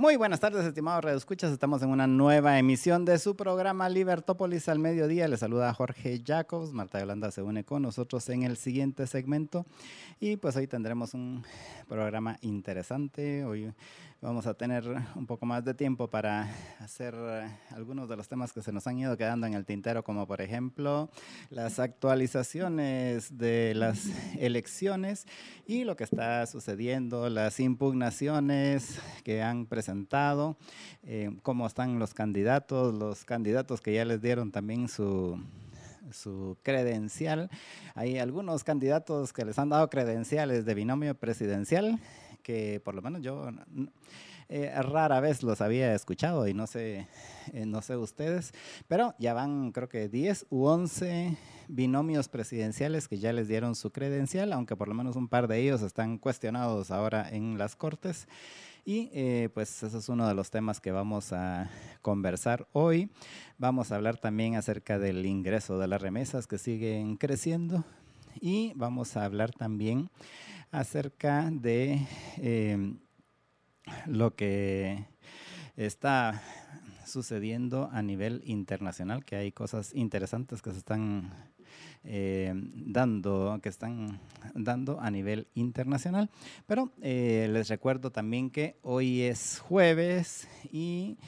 Muy buenas tardes, estimados redescuchas. Estamos en una nueva emisión de su programa Libertópolis al mediodía. Les saluda Jorge Jacobs. Marta Yolanda se une con nosotros en el siguiente segmento. Y pues hoy tendremos un programa interesante. Hoy vamos a tener un poco más de tiempo para hacer algunos de los temas que se nos han ido quedando en el tintero, como por ejemplo las actualizaciones de las elecciones y lo que está sucediendo, las impugnaciones que han presentado, eh, cómo están los candidatos, los candidatos que ya les dieron también su su credencial. Hay algunos candidatos que les han dado credenciales de binomio presidencial que por lo menos yo eh, rara vez los había escuchado y no sé, eh, no sé ustedes, pero ya van creo que 10 u 11 binomios presidenciales que ya les dieron su credencial, aunque por lo menos un par de ellos están cuestionados ahora en las cortes. Y eh, pues ese es uno de los temas que vamos a conversar hoy. Vamos a hablar también acerca del ingreso de las remesas que siguen creciendo y vamos a hablar también acerca de eh, lo que está sucediendo a nivel internacional, que hay cosas interesantes que se están eh, dando, que están dando a nivel internacional. Pero eh, les recuerdo también que hoy es jueves y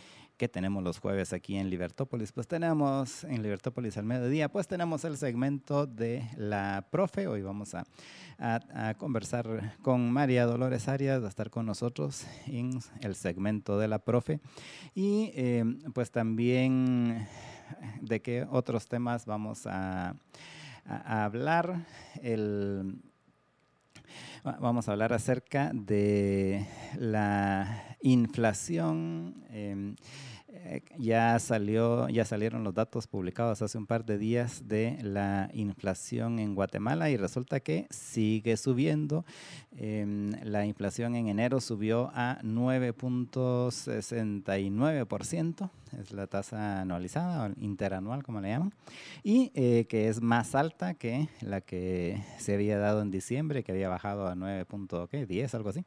que tenemos los jueves aquí en Libertópolis? Pues tenemos en Libertópolis al mediodía, pues tenemos el segmento de la profe. Hoy vamos a, conversar con María Dolores Arias, va a estar con nosotros en el segmento de la profe. Y eh, pues también de qué otros temas vamos a, hablar. El, vamos a hablar acerca de la inflación. Eh, eh, ya salió, ya salieron los datos publicados hace un par de días de la inflación en Guatemala y resulta que sigue subiendo. Em, la inflación en enero subió a 9.69%, es la tasa anualizada o interanual como le llaman, y eh, que es más alta que la que se había dado en diciembre, que había bajado a 9.10, algo así,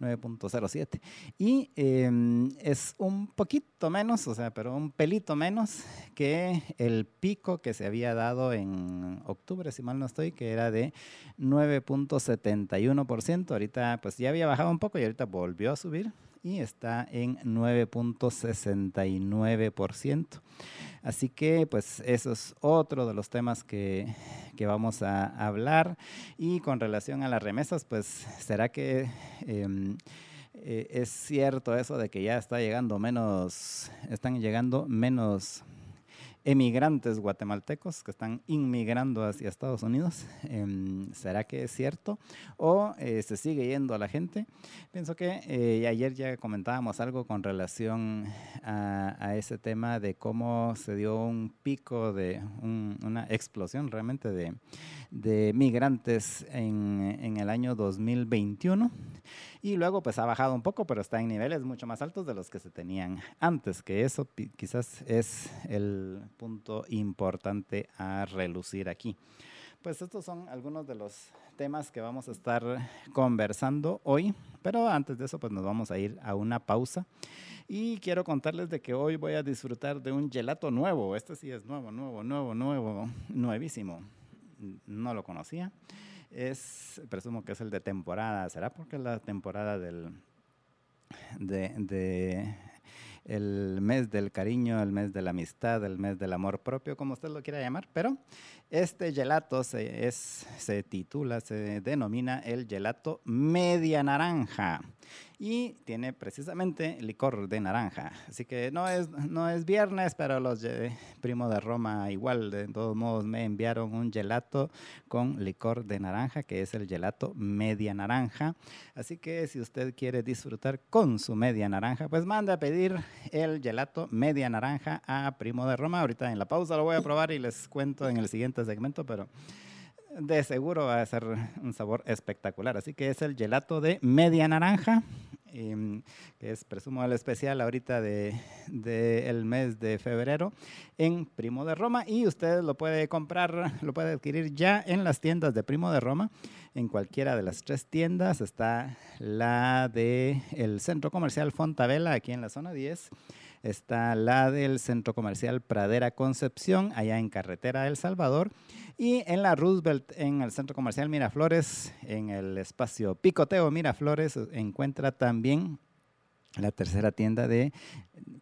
9.07. Y em, es un poquito menos o sea, pero un pelito menos que el pico que se había dado en octubre, si mal no estoy, que era de 9.71%. Ahorita pues ya había bajado un poco y ahorita volvió a subir y está en 9.69%. Así que pues eso es otro de los temas que, que, vamos a hablar. Y con relación a las remesas, pues será que... Eh, eh, es cierto eso de que ya está llegando menos, están llegando menos emigrantes guatemaltecos que están inmigrando hacia Estados Unidos. Em, ¿Será que es cierto? ¿O eh, se sigue yendo a la gente? Pienso que eh, ayer ya comentábamos algo con relación a, ese tema de cómo se dio un pico de una explosión realmente de, de migrantes en, en el año 2021 y luego pues ha bajado un poco, pero está en niveles mucho más altos de los que se tenían antes, que eso quizás es el punto importante a relucir aquí. Pues estos son algunos de los temas que vamos a estar conversando hoy, pero antes de eso pues nos vamos a ir a una pausa. Y quiero contarles de que hoy voy a disfrutar de un gelato nuevo, este sí es nuevo, nuevo, nuevo, nuevo, nuevísimo, no lo conocía es, presumo que es el de temporada. ¿Será porque es la temporada del, de, el mes del cariño, el mes de la amistad, el mes del amor propio, como usted lo quiera llamar, pero este gelato se, es, se titula, se denomina el gelato media naranja y tiene precisamente licor de naranja. Así que no es, no es viernes, pero los Primo de Roma igual, de todos modos, me enviaron un gelato con licor de naranja, que es el gelato media naranja. Así que si usted quiere disfrutar con su media naranja, pues manda a pedir el gelato media naranja a Primo de Roma. Ahorita en la pausa lo voy a probar y les cuento en el siguiente siguiente segmento, pero de seguro va a ser un sabor espectacular. Así que es el gelato de media naranja, em, que es presumo el especial ahorita del de, el mes de febrero en Primo de Roma. Y usted lo puede comprar, lo puede adquirir ya en las tiendas de Primo de Roma. En cualquiera de las tres tiendas está la del el Centro Comercial Fontavela, aquí en la zona 10 está la del Centro Comercial Pradera Concepción, allá en Carretera El Salvador, y en la Roosevelt, en el Centro Comercial Miraflores, en el espacio Picoteo Miraflores, encuentra también la tercera tienda de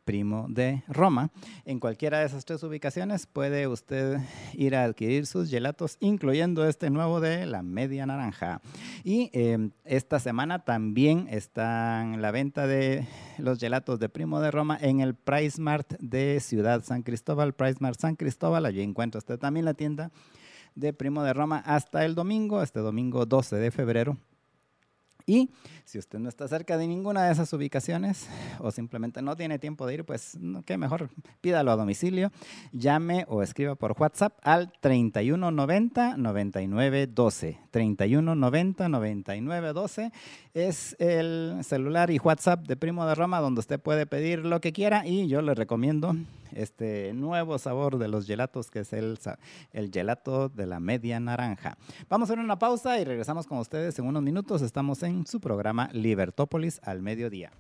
Primo de Roma. En cualquiera de esas tres ubicaciones puede usted ir a adquirir sus gelatos, incluyendo este nuevo de la media naranja. Y em, esta semana también está la venta de los gelatos de Primo de Roma en el Price Mart de Ciudad San Cristóbal, Price Mart San Cristóbal. Allí encuentra usted también la tienda de Primo de Roma hasta el domingo, este domingo 12 de febrero y si usted no está cerca de ninguna de esas ubicaciones o simplemente no tiene tiempo de ir, pues qué mejor, pídalo a domicilio, llame o escriba por WhatsApp al 3190 9912. 3190 9912 es el celular y WhatsApp de Primo de Roma donde usted puede pedir lo que quiera y yo le recomiendo este nuevo sabor de los gelatos que es el, el gelato de la media naranja. Vamos a hacer una pausa y regresamos con ustedes en unos minutos. Estamos en su programa Libertópolis al mediodía.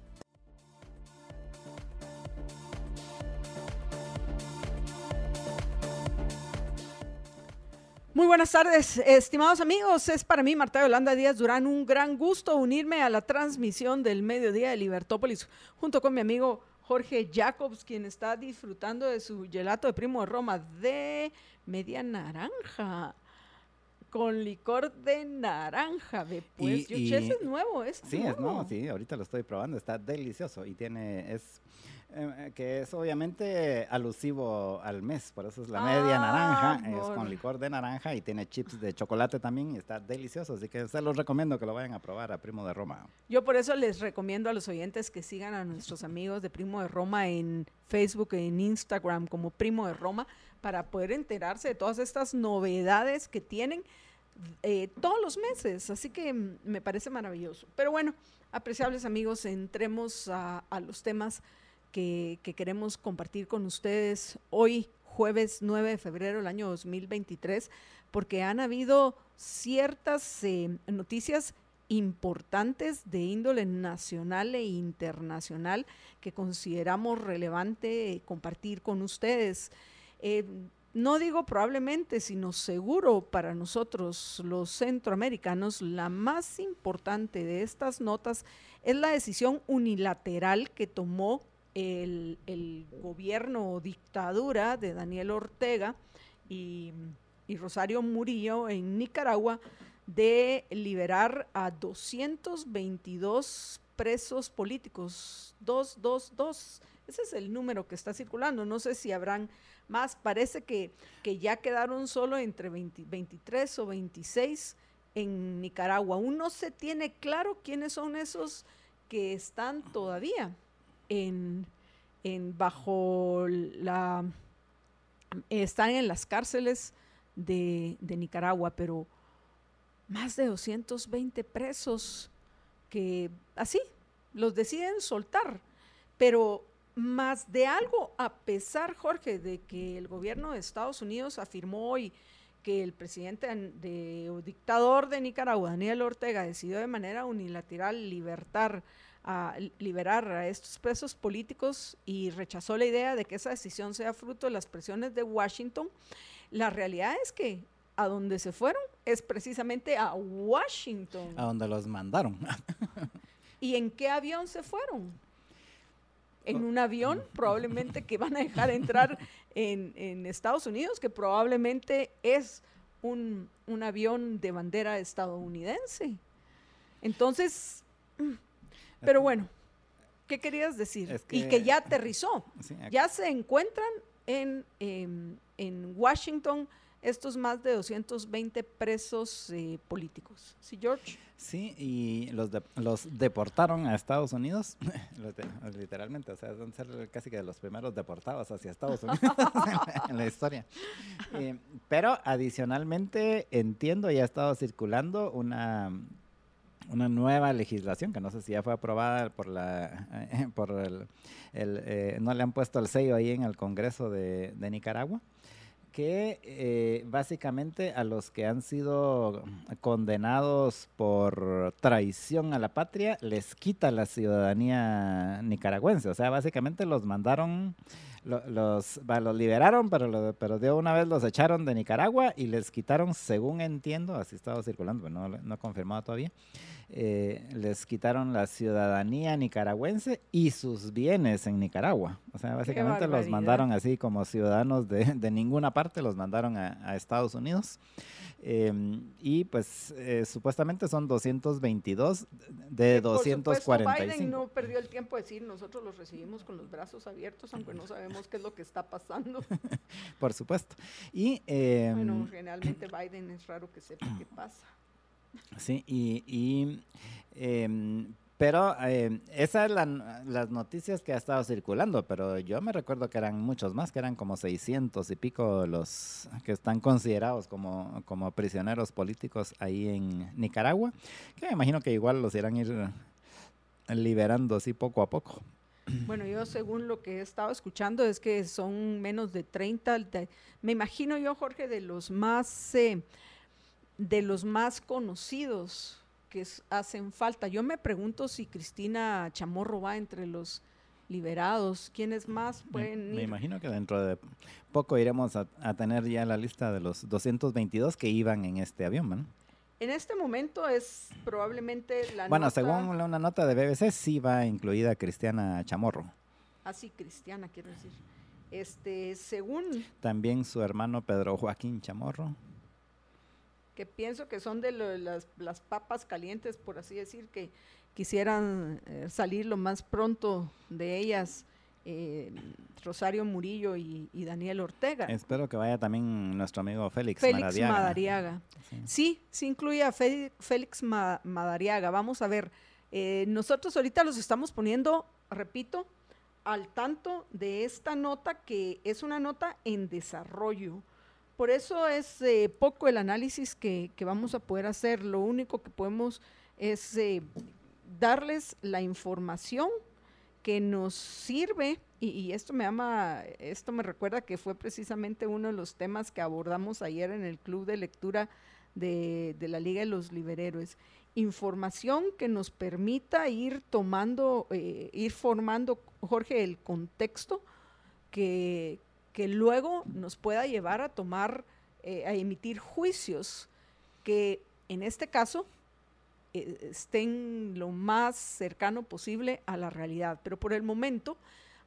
Muy buenas tardes, estimados amigos. Es para mí, Marta Yolanda Díaz Durán, un gran gusto unirme a la transmisión del mediodía de Libertópolis junto con mi amigo Jorge Jacobs, quien está disfrutando de su gelato de primo de Roma de media naranja. Con licor de naranja, pues. Y, Yo, es nuevo, ¿es? Sí, es nuevo, sí, ahorita lo estoy probando, está delicioso y tiene, es eh, que es obviamente alusivo al mes, por eso es la media naranja, ah, es con licor de naranja y tiene chips de chocolate también y está delicioso, así que se los recomiendo que lo vayan a probar a Primo de Roma. Yo por eso les recomiendo a los oyentes que sigan a nuestros amigos de Primo de Roma en Facebook, en Instagram como Primo de Roma, para poder enterarse de todas estas novedades que tienen eh, todos los meses, así que me parece maravilloso. Pero bueno, apreciables amigos, entremos a, a los temas que, queremos compartir con ustedes hoy, jueves 9 de febrero del año 2023, porque han habido ciertas eh, noticias importantes de índole nacional e internacional que consideramos relevante compartir con ustedes. Eh, no digo probablemente, sino seguro para nosotros los centroamericanos, la más importante de estas notas es la decisión unilateral que tomó el, gobierno o dictadura de Daniel Ortega y, Rosario Murillo en Nicaragua de liberar a 222 presos políticos. 222. Ese es el número que está circulando. No sé si habrán más. Parece que, que ya quedaron solo entre 23 o 26 en Nicaragua. Aún no se tiene claro quiénes son esos que están todavía en, bajo la están en las cárceles de, Nicaragua, pero más de 220 presos que así los deciden soltar, pero más de algo, a pesar, Jorge, de que el gobierno de Estados Unidos afirmó hoy que el presidente de, o dictador de Nicaragua, Daniel Ortega, decidió de manera unilateral libertar a liberar a estos presos políticos y rechazó la idea de que esa decisión sea fruto de las presiones de Washington. La realidad es que a donde se fueron es precisamente a Washington. A donde los mandaron. ¿Y en qué avión se fueron? En un avión probablemente que van a dejar entrar en, en Estados Unidos, que probablemente es un, un avión de bandera estadounidense. Entonces, pero bueno, ¿qué querías decir? y que ya aterrizó. ya se encuentran en, em, en Washington estos más de 220 presos eh, políticos. ¿Sí, George? Sí, y los, los deportaron a Estados Unidos, literalmente, o sea, son ser casi que los primeros deportados hacia Estados Unidos en la historia. Eh, pero adicionalmente entiendo, ya ha estado circulando una una nueva legislación que no sé si ya fue aprobada por la eh, por el, eh, no le han puesto el sello ahí en el Congreso de, Nicaragua que eh, básicamente a los que han sido condenados por traición a la patria les quita la ciudadanía nicaragüense. O sea, básicamente los mandaron, los, los liberaron, pero, pero de una vez los echaron de Nicaragua y les quitaron, según entiendo, así estaba circulando, pero no, no confirmado todavía, eh, les quitaron la ciudadanía nicaragüense y sus bienes en Nicaragua. O sea, básicamente los mandaron así como ciudadanos de, de ninguna parte, los mandaron a, Estados Unidos. Em, y pues eh, supuestamente son 222 de 245. Biden no perdió el tiempo de decir, nosotros los recibimos con los brazos abiertos, aunque no sabemos qué es lo que está pasando. Por supuesto. Y, em, bueno, generalmente Biden es raro que sepa qué pasa. Sí, y, em, pero eh, esas son las noticias que ha estado circulando, pero yo me recuerdo que eran muchos más, que eran como 600 y pico los que están considerados como, como prisioneros políticos ahí en Nicaragua, que me imagino que igual los irán ir liberando así poco a poco. Bueno, yo según lo que he estado escuchando es que son menos de 30, me imagino yo, Jorge, de los más... Eh, de los más conocidos que hacen falta. Yo me pregunto si Cristina Chamorro va entre los liberados. ¿Quiénes más pueden me, me imagino que dentro de poco iremos a, tener ya la lista de los 222 que iban en este avión, ¿no? En este momento es probablemente la Bueno, según una nota de BBC, sí va incluida Cristiana Chamorro. Ah, sí, Cristiana, quiero decir. Este, según... También su hermano Pedro Joaquín Chamorro que pienso que son de las, las, papas calientes, por así decir, que quisieran eh, salir lo más pronto de ellas. Eh, Rosario Murillo y, Daniel Ortega. Espero que vaya también nuestro amigo Félix, Félix Madariaga. Sí. sí, incluye a Félix Madariaga. Vamos a ver, eh, nosotros ahorita los estamos poniendo, repito, al tanto de esta nota que es una nota en desarrollo. Por eso es eh, poco el análisis que, vamos a poder hacer. Lo único que podemos es eh, darles la información que nos sirve y, esto me ama, esto me recuerda que fue precisamente uno de los temas que abordamos ayer en el club de lectura de, la Liga de los Liberhéroes. Información que nos permita ir tomando, eh, ir formando, Jorge, el contexto que, que luego nos pueda llevar a tomar, eh, a emitir juicios que en este caso eh, estén lo más cercano posible a la realidad. Pero por el momento,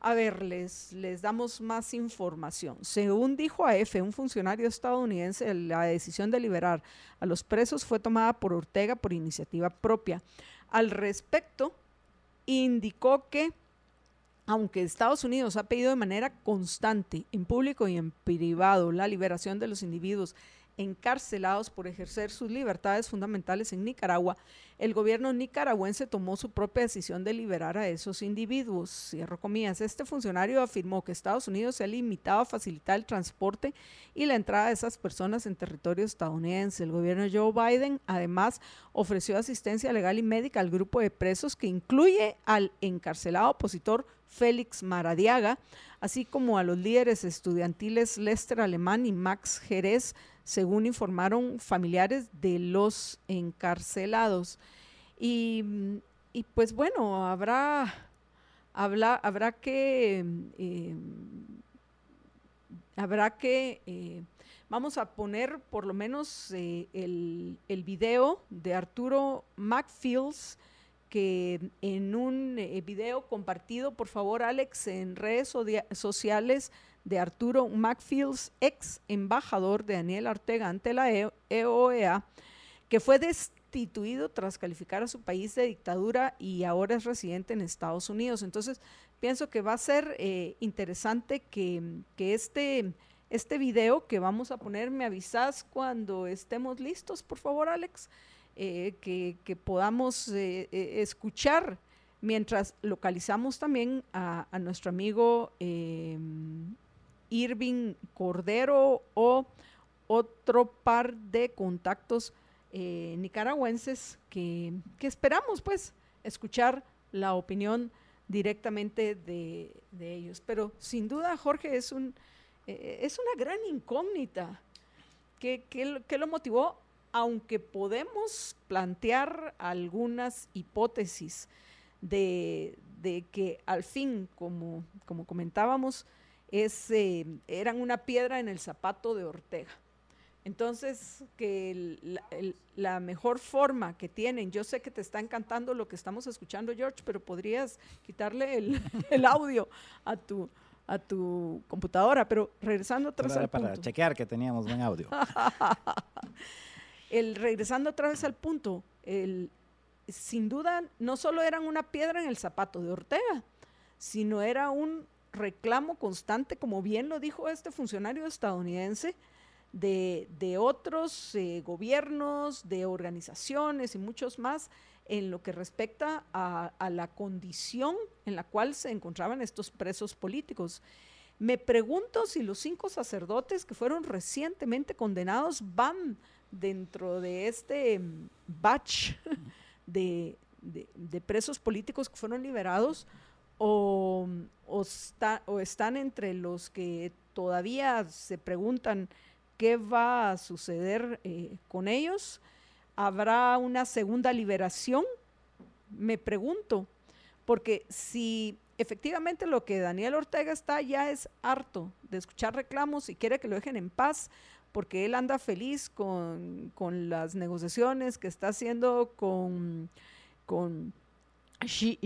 a ver, les, les damos más información. Según dijo AF, un funcionario estadounidense, la decisión de liberar a los presos fue tomada por Ortega por iniciativa propia. Al respecto, indicó que aunque Estados Unidos ha pedido de manera constante, en público y en privado, la liberación de los individuos encarcelados por ejercer sus libertades fundamentales en Nicaragua, el gobierno nicaragüense tomó su propia decisión de liberar a esos individuos. Cierro comillas. Este funcionario afirmó que Estados Unidos se ha limitado a facilitar el transporte y la entrada de esas personas en territorio estadounidense. El gobierno de Joe Biden además ofreció asistencia legal y médica al grupo de presos que incluye al encarcelado opositor Félix Maradiaga, así como a los líderes estudiantiles Lester Alemán y Max Jerez, según informaron familiares de los encarcelados. Y, pues bueno, habrá, habrá que, eh, habrá que, eh, vamos a poner por lo menos eh, el, el video de Arturo McFields, que en un video compartido, por favor, Alex, en redes sociales de Arturo Macfields, ex embajador de Daniel Ortega ante la EOEA, e que fue destituido tras calificar a su país de dictadura y ahora es residente en Estados Unidos. Entonces, pienso que va a ser eh, interesante que, este este video que vamos a poner. Me avisas cuando estemos listos, por favor, Alex, eh, que, podamos eh, escuchar mientras localizamos también a, nuestro amigo Irving Cordero o otro par de contactos nicaragüenses que, que esperamos pues escuchar la opinión directamente de, ellos. Pero sin duda, Jorge, es, un, eh, es una gran incógnita. ¿Qué, lo motivó? Aunque podemos plantear algunas hipótesis de, que al fin, como, como comentábamos, es, eh, eran una piedra en el zapato de Ortega. Entonces, que la mejor forma que tienen, yo sé que te está encantando lo que estamos escuchando, George, pero podrías quitarle el, audio a tu, a tu computadora, pero regresando otra vez al para chequear que teníamos buen audio. el, regresando otra vez al punto, el, sin duda no solo eran una piedra en el zapato de Ortega, sino era un reclamo constante, como bien lo dijo este funcionario estadounidense, de, otros eh, gobiernos, de organizaciones y muchos más en lo que respecta a, la condición en la cual se encontraban estos presos políticos. Me pregunto si los cinco sacerdotes que fueron recientemente condenados van dentro de este mm, batch de, presos políticos que fueron liberados o, o, o están entre los que todavía se preguntan qué va a suceder eh, con ellos. ¿Habrá una segunda liberación? Me pregunto, porque si efectivamente lo que Daniel Ortega está ya es harto de escuchar reclamos y quiere que lo dejen en paz, porque él anda feliz con, las negociaciones que está haciendo con, con Xi,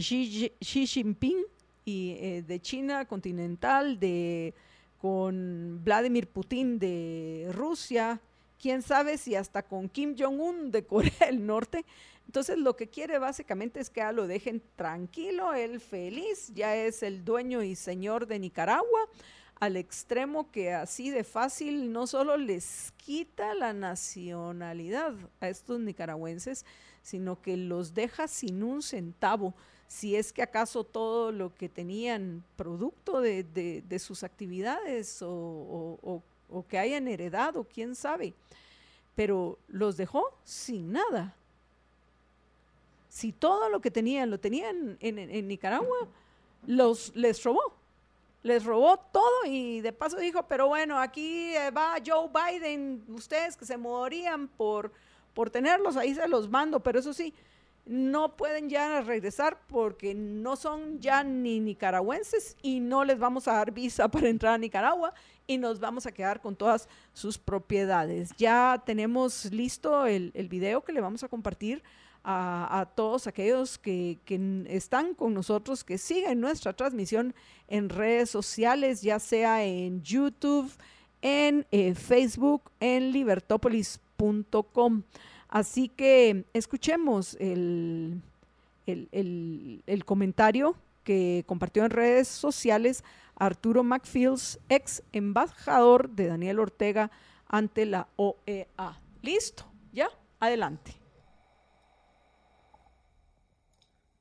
Jinping y eh, de China continental, de con Vladimir Putin de Rusia, quién sabe si hasta con Kim Jong-un de Corea del Norte. Entonces lo que quiere básicamente es que lo dejen tranquilo, él feliz, ya es el dueño y señor de Nicaragua, al extremo que así de fácil no solo les quita la nacionalidad a estos nicaragüenses, sino que los deja sin un centavo si es que acaso todo lo que tenían producto de, sus actividades o, que hayan heredado, quién sabe, pero los dejó sin nada. Si todo lo que tenían lo tenían en, Nicaragua, los, les robó. Les robó todo y de paso dijo, pero bueno, aquí eh, va Joe Biden, ustedes que se morían por, por tenerlos, ahí se los mando, pero eso sí, no pueden ya regresar porque no son ya ni nicaragüenses y no les vamos a dar visa para entrar a Nicaragua y nos vamos a quedar con todas sus propiedades. Ya tenemos listo el, video que le vamos a compartir a, todos aquellos que, están con nosotros, que siguen nuestra transmisión en redes sociales, ya sea en YouTube, en eh, Facebook, en Así que escuchemos el, el, comentario que compartió en redes sociales Arturo McFields, ex embajador de Daniel Ortega ante la OEA. Listo, ya, adelante.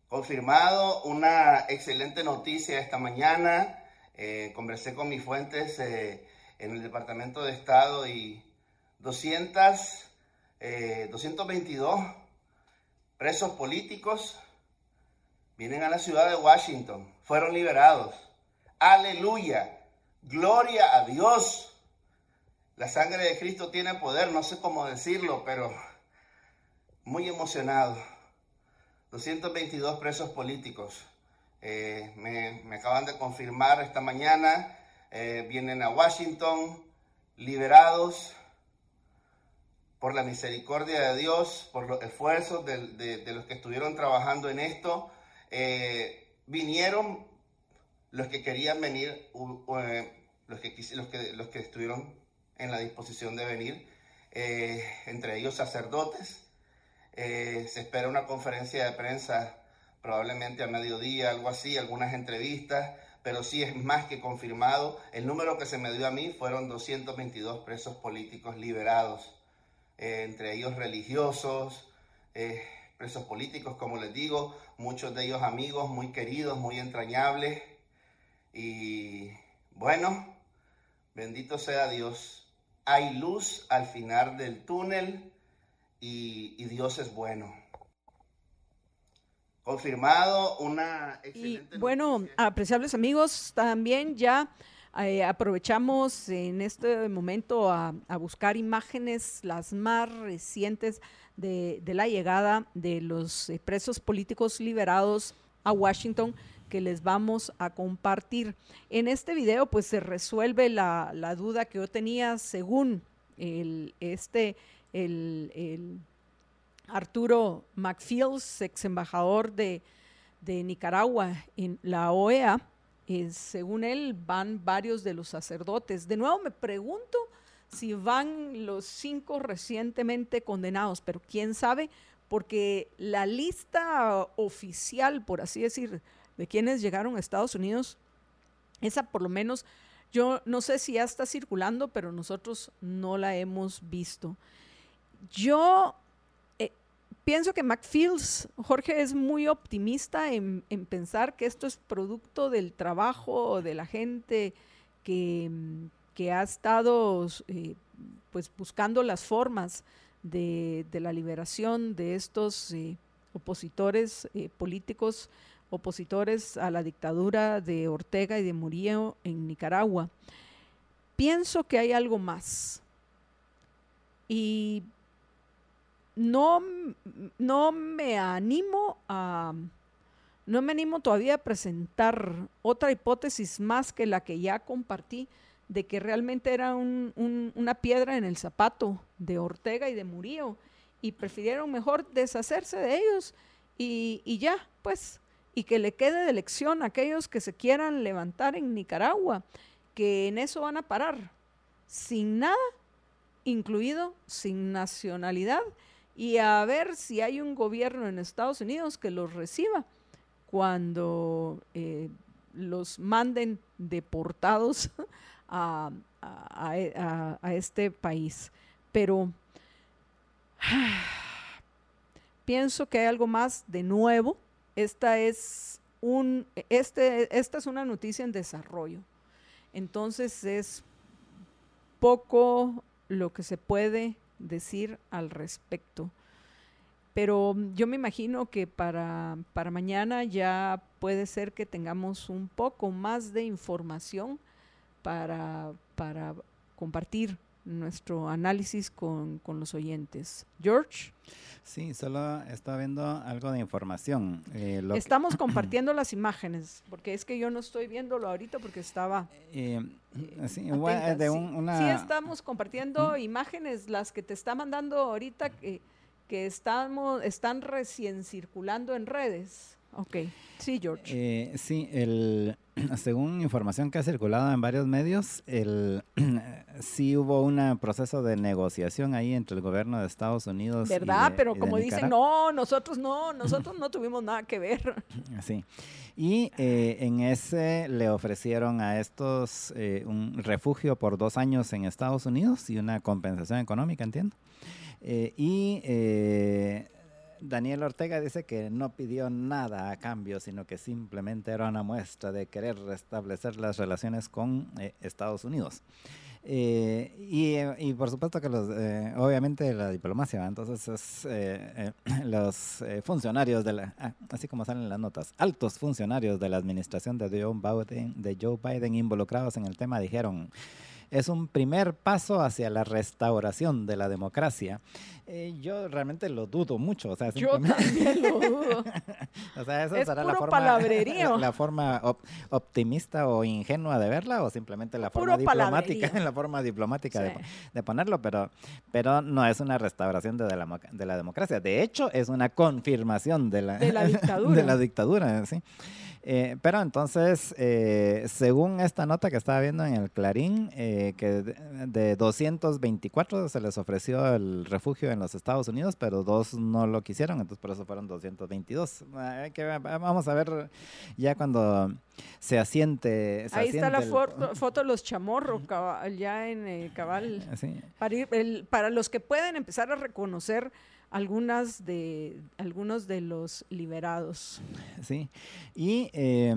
Confirmado, una excelente noticia esta mañana. Eh, conversé con mis fuentes eh, en el Departamento de Estado y 200 222 eh, presos políticos vienen a la ciudad de Washington, fueron liberados. Aleluya, gloria a Dios. La sangre de Cristo tiene poder, no sé cómo decirlo, pero muy emocionado. 222 presos políticos. Eh, me, acaban de confirmar esta mañana, eh, vienen a Washington liberados por la misericordia de Dios, por los esfuerzos de, los que estuvieron trabajando en esto, eh, vinieron los que querían venir, eh, los, que, los, que, los que estuvieron en la disposición de venir, eh, entre ellos sacerdotes. se espera una conferencia de prensa probablemente a mediodía, algo así, algunas entrevistas, pero sí es más que confirmado. El número que se me dio a mí fueron 222 presos políticos liberados, eh, entre ellos religiosos, eh, presos políticos, como les digo, muchos de ellos amigos muy queridos, muy entrañables. Y bueno, bendito sea Dios. Hay luz al final del túnel y, Dios es bueno. Confirmado una excelente. Y bueno, apreciables amigos, también ya eh, aprovechamos en este momento a, buscar imágenes, las más recientes de, la llegada de los presos políticos liberados a Washington que les vamos a compartir. En este video pues se resuelve la, duda que yo tenía según el, este, el, Arturo McFields, ex embajador de Nicaragua en la OEA, según él, van varios de los sacerdotes. De nuevo me pregunto si van los cinco recientemente condenados, pero quién sabe, porque la lista oficial, por así decir, de quienes llegaron a Estados Unidos, esa por lo menos, yo no sé si ya está circulando, pero nosotros no la hemos visto. Yo pienso que McFields, Jorge, es muy optimista en, pensar que esto es producto del trabajo de la gente que, ha estado eh, pues buscando las formas de, la liberación de estos eh, opositores eh, políticos, opositores a la dictadura de Ortega y de Murillo en Nicaragua. Pienso que hay algo más. Y no, no me animo a, no me animo todavía a presentar otra hipótesis más que la que ya compartí de que realmente era una piedra en el zapato de Ortega y de Murillo y prefirieron mejor deshacerse de ellos y, y ya, pues, y que le quede de lección a aquellos que se quieran levantar en Nicaragua, que en eso van a parar, sin nada, incluido sin nacionalidad y a ver si hay un gobierno en Estados Unidos que los reciba cuando eh, los manden deportados a, este país. Pero pienso que hay algo más de nuevo. Esta es, un, este, esta es una noticia en desarrollo. Entonces es poco lo que se puede decir al respecto. Pero yo me imagino que para, para mañana ya puede ser que tengamos un poco más de información para, para compartir nuestro análisis con, los oyentes. George. Sí, solo estaba viendo algo de información. Eh, Estamos compartiendo las imágenes, porque es que yo no estoy viéndolo ahorita porque estaba... Eh, eh, sí, estamos compartiendo imágenes, las que te está mandando ahorita que, que estamos, están recién circulando en redes. Ok, sí, George. Eh, sí, el, según información que ha circulado en varios medios, el, sí hubo un proceso de negociación ahí entre el gobierno de Estados Unidos. ¿Verdad? Pero como dicen, no, nosotros no, nosotros no tuvimos nada que ver. Sí. Y eh, en ese le ofrecieron a estos eh, un refugio por dos años en Estados Unidos y una compensación económica, entiendo. y Daniel Ortega dice que no pidió nada a cambio, sino que simplemente era una muestra de querer restablecer las relaciones con eh, Estados Unidos. Eh, y, por supuesto que los, eh, obviamente la diplomacia, entonces los funcionarios de la, ah, así como salen las notas, altos funcionarios de la administración de Joe Biden, de Joe Biden involucrados en el tema dijeron, es un primer paso hacia la restauración de la democracia. Eh, yo realmente lo dudo mucho. O sea, yo también lo dudo. o sea, eso será la forma, la forma optimista o ingenua de verla o simplemente la forma diplomática, la forma diplomática de, ponerlo, pero, pero no es una restauración de la, de la democracia. De hecho, es una confirmación de la, de la dictadura. de la dictadura, sí. Eh, pero entonces, eh, según esta nota que estaba viendo en el Clarín, eh, que de, de 224 se les ofreció el refugio en los Estados Unidos, pero dos no lo quisieron, entonces por eso fueron 222. Ah, hay que vamos a ver ya cuando se asiente. se Ahí está la el- foto, foto de los chamorros ya en eh, cabal. Sí. Para, ir- el- para los que pueden empezar a reconocer algunas de algunos de los liberados. Sí, y eh,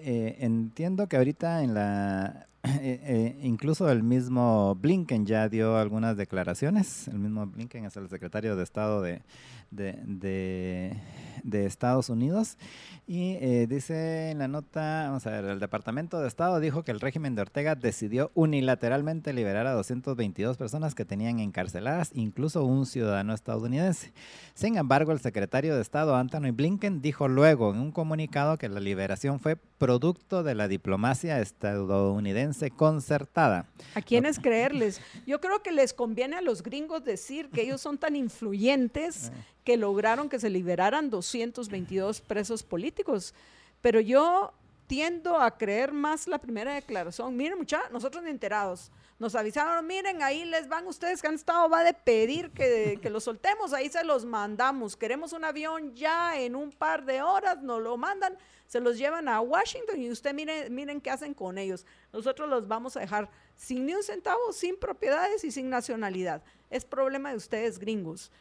eh, entiendo que ahorita en la, eh, eh, incluso el mismo Blinken ya dio algunas declaraciones, el mismo Blinken es el secretario de Estado de, de, de- de Estados Unidos, y eh, dice en la nota, vamos a ver, el Departamento de Estado dijo que el régimen de Ortega decidió unilateralmente liberar a 222 personas que tenían encarceladas, incluso un ciudadano estadounidense. Sin embargo, el secretario de Estado Anthony Blinken dijo luego en un comunicado que la liberación fue producto de la diplomacia estadounidense concertada. ¿A quiénes creerles? Yo creo que les conviene a los gringos decir que ellos son tan influyentes que lograron que se liberaran 222 presos políticos. Pero yo tiendo a creer más la primera declaración. Miren, mucha, nosotros enterados. Nos avisaron, miren, ahí les van ustedes que han estado, va de pedir que, que los soltemos, ahí se los mandamos. Queremos un avión ya en un par de horas, nos lo mandan, se los llevan a Washington y usted miren, miren qué hacen con ellos. Nosotros los vamos a dejar sin ni un centavo, sin propiedades y sin nacionalidad. Es problema de ustedes gringos.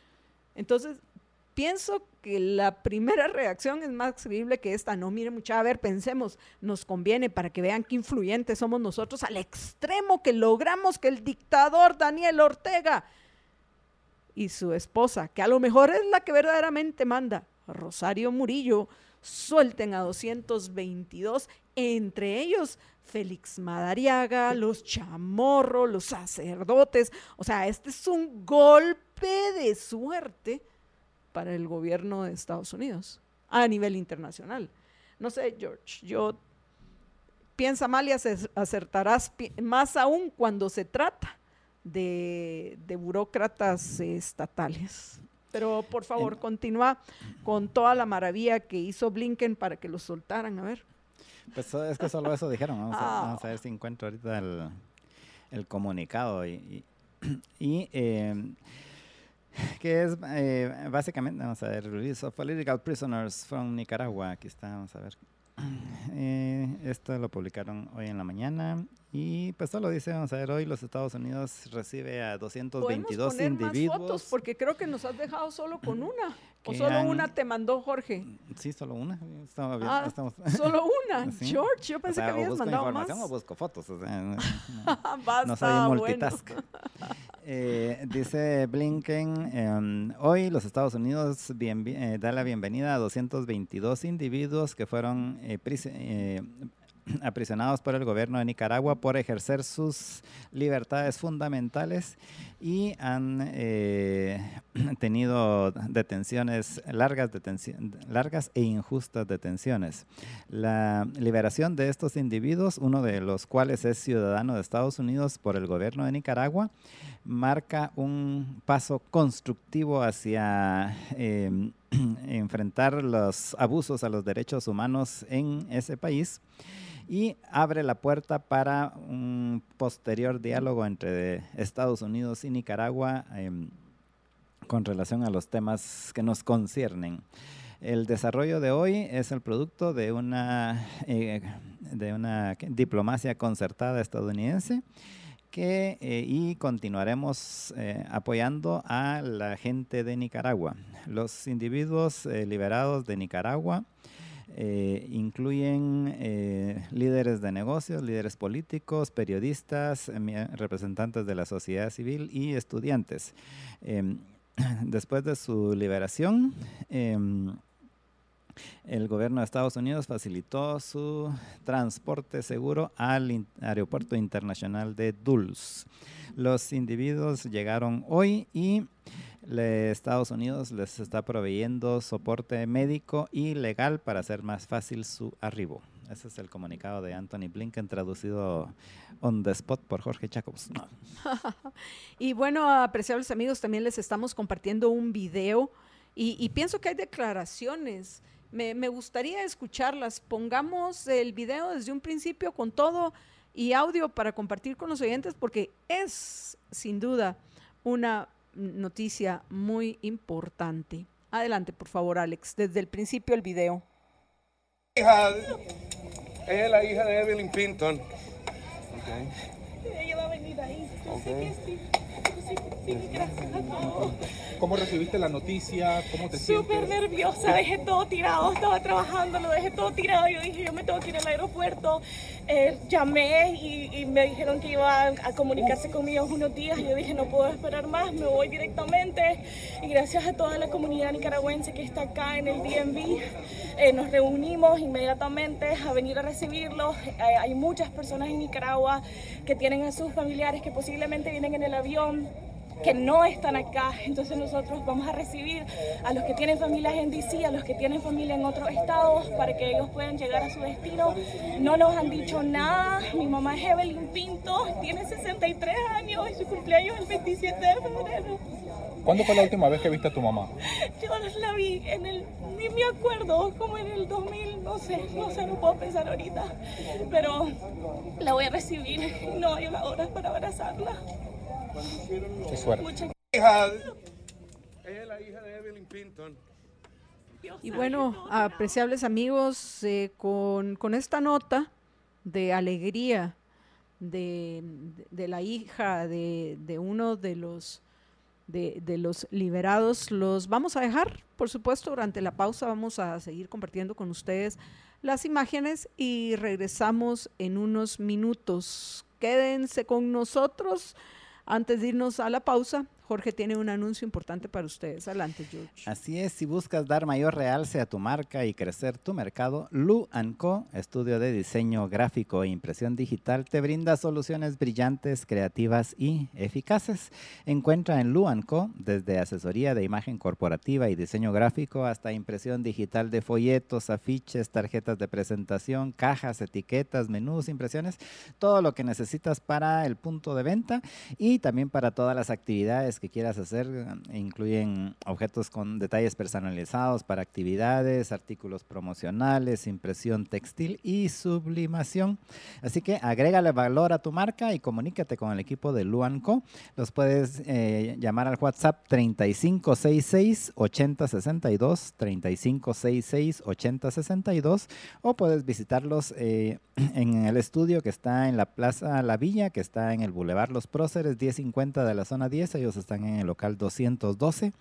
Entonces, pienso que la primera reacción es más creíble que esta. No, mire, mucha, a ver, pensemos, nos conviene para que vean qué influyentes somos nosotros al extremo que logramos que el dictador Daniel Ortega y su esposa, que a lo mejor es la que verdaderamente manda, Rosario Murillo, suelten a 222, entre ellos Félix Madariaga, los chamorros, los sacerdotes. O sea, este es un golpe de suerte para el gobierno de Estados Unidos a nivel internacional. No sé, George, yo piensa mal y acer- acertarás más aún cuando se trata de, de burócratas estatales. Pero por favor, En- continúa con toda la maravilla que hizo Blinken para que los soltaran. A ver. Pues es que solo eso dijeron. Vamos, Ah. a, vamos a ver si encuentro ahorita el, el comunicado. Y, y, y, eh, que es eh, básicamente, vamos a ver, Release of Political Prisoners from Nicaragua. Aquí está, vamos a ver. Eh, esto lo publicaron hoy en la mañana. Y pues solo dice, vamos a ver, hoy los Estados Unidos recibe a Podemos 222 poner más individuos. fotos porque creo que nos has dejado solo con una. O solo han- una te mandó Jorge. Sí, solo una. Estamos bien, Ah, estamos- Solo una. Sí. George, yo o pensé sea, que o habías busco mandado más. información o busco fotos. o sea, no-. Basta, no soy bueno. multitask. Eh, dice Blinken, em, hoy los Estados Unidos bien- eh, da la bienvenida a 222 individuos que fueron eh, pris- eh, aprisionados por el gobierno de Nicaragua por ejercer sus libertades fundamentales y han eh, tenido detenciones, largas, detenci- largas e injustas detenciones. La liberación de estos individuos, uno de los cuales es ciudadano de Estados Unidos por el gobierno de Nicaragua, marca un paso constructivo hacia eh, enfrentar los abusos a los derechos humanos en ese país y abre la puerta para un posterior diálogo entre Estados Unidos y Nicaragua em, con relación a los temas que nos conciernen. El desarrollo de hoy es el producto de una, eh, diplomacia concertada estadounidense que, eh, y continuaremos eh, apoyando a la gente de Nicaragua. Los individuos eh, liberados de Nicaragua eh, incluyen eh, líderes de negocios, líderes políticos, periodistas, eh, representantes de la sociedad civil y estudiantes. Em, después de su liberación, em, el gobierno de Estados Unidos facilitó su transporte seguro al in- aeropuerto internacional de Dulles. Los individuos llegaron hoy y le- Estados Unidos les está proveyendo soporte médico y legal para hacer más fácil su arribo. Ese es el comunicado de Anthony Blinken traducido on the spot por Jorge Jacobs. No. Y bueno, apreciables amigos, también les estamos compartiendo un video y, y pienso que hay declaraciones Me, me gustaría escucharlas. Pongamos el video desde un principio con todo y audio para compartir con los oyentes porque es sin duda una noticia muy importante. Adelante, por favor, Alex, desde el principio el video. Hija, ella es la hija de Evelyn Pinton. Ella va a venir ahí. Yo ¿Cómo recibiste la noticia? ¿Cómo te Súper nerviosa, dejé todo tirado, estaba trabajando, lo dejé todo tirado. Yo dije, yo me tengo que ir al aeropuerto. Eh, llamé y, y me dijeron que iban a comunicarse conmigo unos días. Yo dije, no puedo esperar más, me voy directamente. Y gracias a toda la comunidad nicaragüense que está acá en el DMV, eh, nos reunimos inmediatamente a venir a recibirlos. Eh, hay muchas personas en Nicaragua que tienen a sus familiares que posiblemente vienen en el avión que no están acá. Entonces nosotros vamos a recibir a los que tienen familias en DC, a los que tienen familia en otros estados, para que ellos puedan llegar a su destino. No nos han dicho nada. Mi mamá es Evelyn Pinto, tiene 63 años y su cumpleaños es el 27 de febrero. ¿Cuándo fue la última vez que viste a tu mamá? Yo la vi en el, ni me acuerdo, como en el 2000, no sé, no sé, no puedo pensar ahorita. Pero la voy a recibir, no hay horas para abrazarla. Qué suerte. Es la hija de Evelyn Pinton. gracias. Y bueno, apreciables amigos, eh, con, con esta nota de alegría de, de la hija de, de uno de los, de, de los liberados, los vamos a dejar, por supuesto, durante la pausa vamos a seguir compartiendo con ustedes las imágenes y regresamos en unos minutos. Quédense con nosotros. Antes de irnos a la pausa, Jorge tiene un anuncio importante para ustedes. Adelante, George. Así es, si buscas dar mayor realce a tu marca y crecer tu mercado, Lu Co, estudio de diseño gráfico e impresión digital, te brinda soluciones brillantes, creativas y eficaces. Encuentra en Lu Co desde asesoría de imagen corporativa y diseño gráfico hasta impresión digital de folletos, afiches, tarjetas de presentación, cajas, etiquetas, menús, impresiones, todo lo que necesitas para el punto de venta y también para todas las actividades que quieras hacer. eh, Incluyen objetos con detalles personalizados para actividades, artículos promocionales, impresión textil y sublimación. Así que agrégale valor a tu marca y comunícate con el equipo de Luanco. Los puedes eh, llamar al WhatsApp 3566 8062, 3566 8062 o puedes visitarlos eh, en el estudio que está en la Plaza La Villa, que está en el Boulevard Los Próceres 1050 de la zona 10. Ellos están en el local 212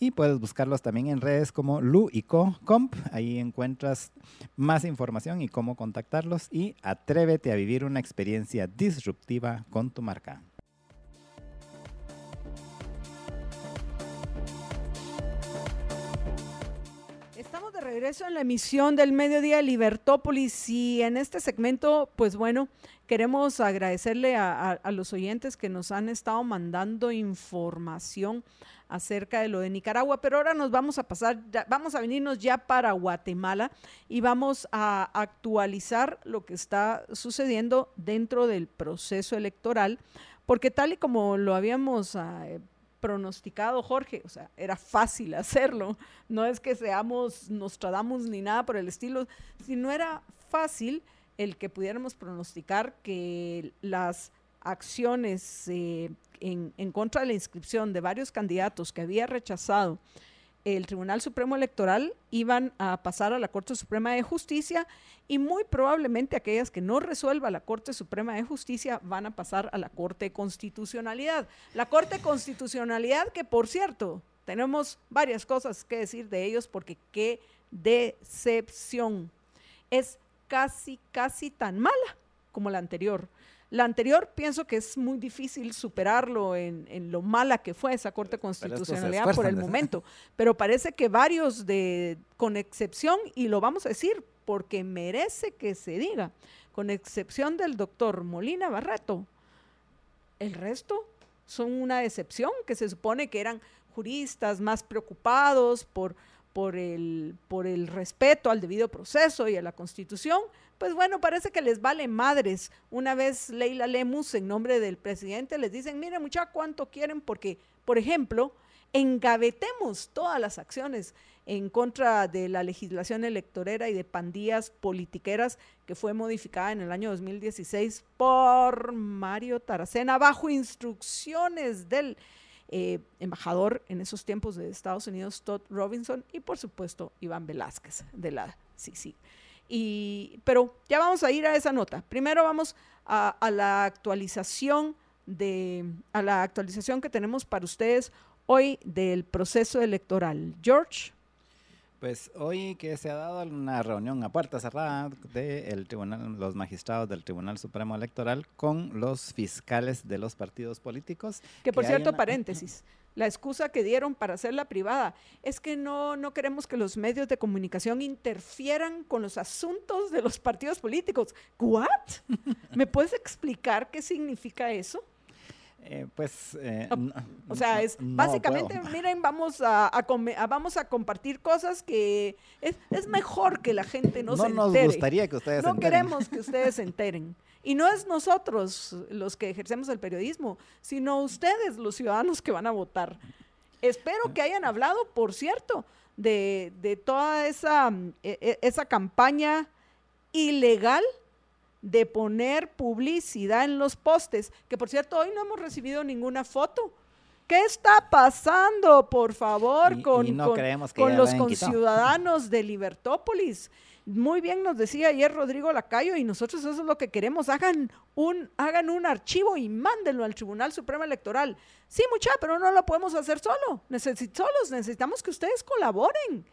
y puedes buscarlos también en redes como Lu y Co Comp. Ahí encuentras más información y cómo contactarlos y atrévete a vivir una experiencia disruptiva con tu marca. Regreso en la emisión del mediodía Libertópolis y en este segmento, pues bueno, queremos agradecerle a, los oyentes que nos han estado mandando información acerca de lo de Nicaragua, pero ahora nos vamos a pasar, vamos a venirnos ya para Guatemala y vamos a actualizar lo que está sucediendo dentro del proceso electoral, porque tal y como lo habíamos eh, pronosticado, Jorge, o sea, era fácil hacerlo, no es que seamos Nostradamus ni nada por el estilo, sino era fácil el que pudiéramos pronosticar que las acciones eh, en, en contra de la inscripción de varios candidatos que había rechazado el Tribunal Supremo Electoral iban a pasar a la Corte Suprema de Justicia y muy probablemente aquellas que no resuelva la Corte Suprema de Justicia van a pasar a la Corte Constitucionalidad. La Corte Constitucionalidad que, por cierto, tenemos varias cosas que decir de ellos porque qué decepción. Es casi, casi tan mala como la anterior. La anterior pienso que es muy difícil superarlo en, en lo mala que fue esa Corte Constitucionalidad por el momento, pero parece que varios de, con excepción, y lo vamos a decir porque merece que se diga, con excepción del doctor Molina Barreto, el resto son una decepción, que se supone que eran juristas más preocupados por, por, el, por el respeto al debido proceso y a la constitución. Pues bueno, parece que les vale madres. Una vez Leila Lemus, en nombre del presidente, les dicen, miren muchachos, ¿cuánto quieren? Porque, por ejemplo, engavetemos todas las acciones en contra de la legislación electorera y de pandillas politiqueras que fue modificada en el año 2016 por Mario Taracena bajo instrucciones del eh, embajador en esos tiempos de Estados Unidos, Todd Robinson, y por supuesto Iván Velázquez de la CICI. Y, pero ya vamos a ir a esa nota. Primero vamos a, a la actualización de a la actualización que tenemos para ustedes hoy del proceso electoral. George. Pues hoy que se ha dado una reunión a puerta cerrada de tribunal, los magistrados del Tribunal Supremo Electoral con los fiscales de los partidos políticos. Que por cierto, paréntesis, la excusa que dieron para hacerla privada es que no, no queremos que los medios de comunicación interfieran con los asuntos de los partidos políticos. ¿What? ¿Me puedes explicar qué significa eso? Eh, pues, eh, o sea, es básicamente, miren, vamos a, vamos a compartir cosas que es, mejor que la gente no, se entere. No nos gustaría que ustedes no enteren. queremos que ustedes se enteren. Y no es nosotros los que ejercemos el periodismo, sino ustedes, los ciudadanos que van a votar. Espero que hayan hablado, por cierto, de, de toda esa, e, e, esa campaña ilegal de poner publicidad en los postes, que por cierto hoy no hemos recibido ninguna foto. ¿Qué está pasando, por favor, con, con, los conciudadanos de Libertópolis? Muy bien nos decía ayer Rodrigo Lacayo y nosotros eso es lo que queremos. Hagan un, hagan un archivo y mándenlo al Tribunal Supremo Electoral. Sí, mucha, pero no lo podemos hacer solo. solos necesitamos que ustedes colaboren.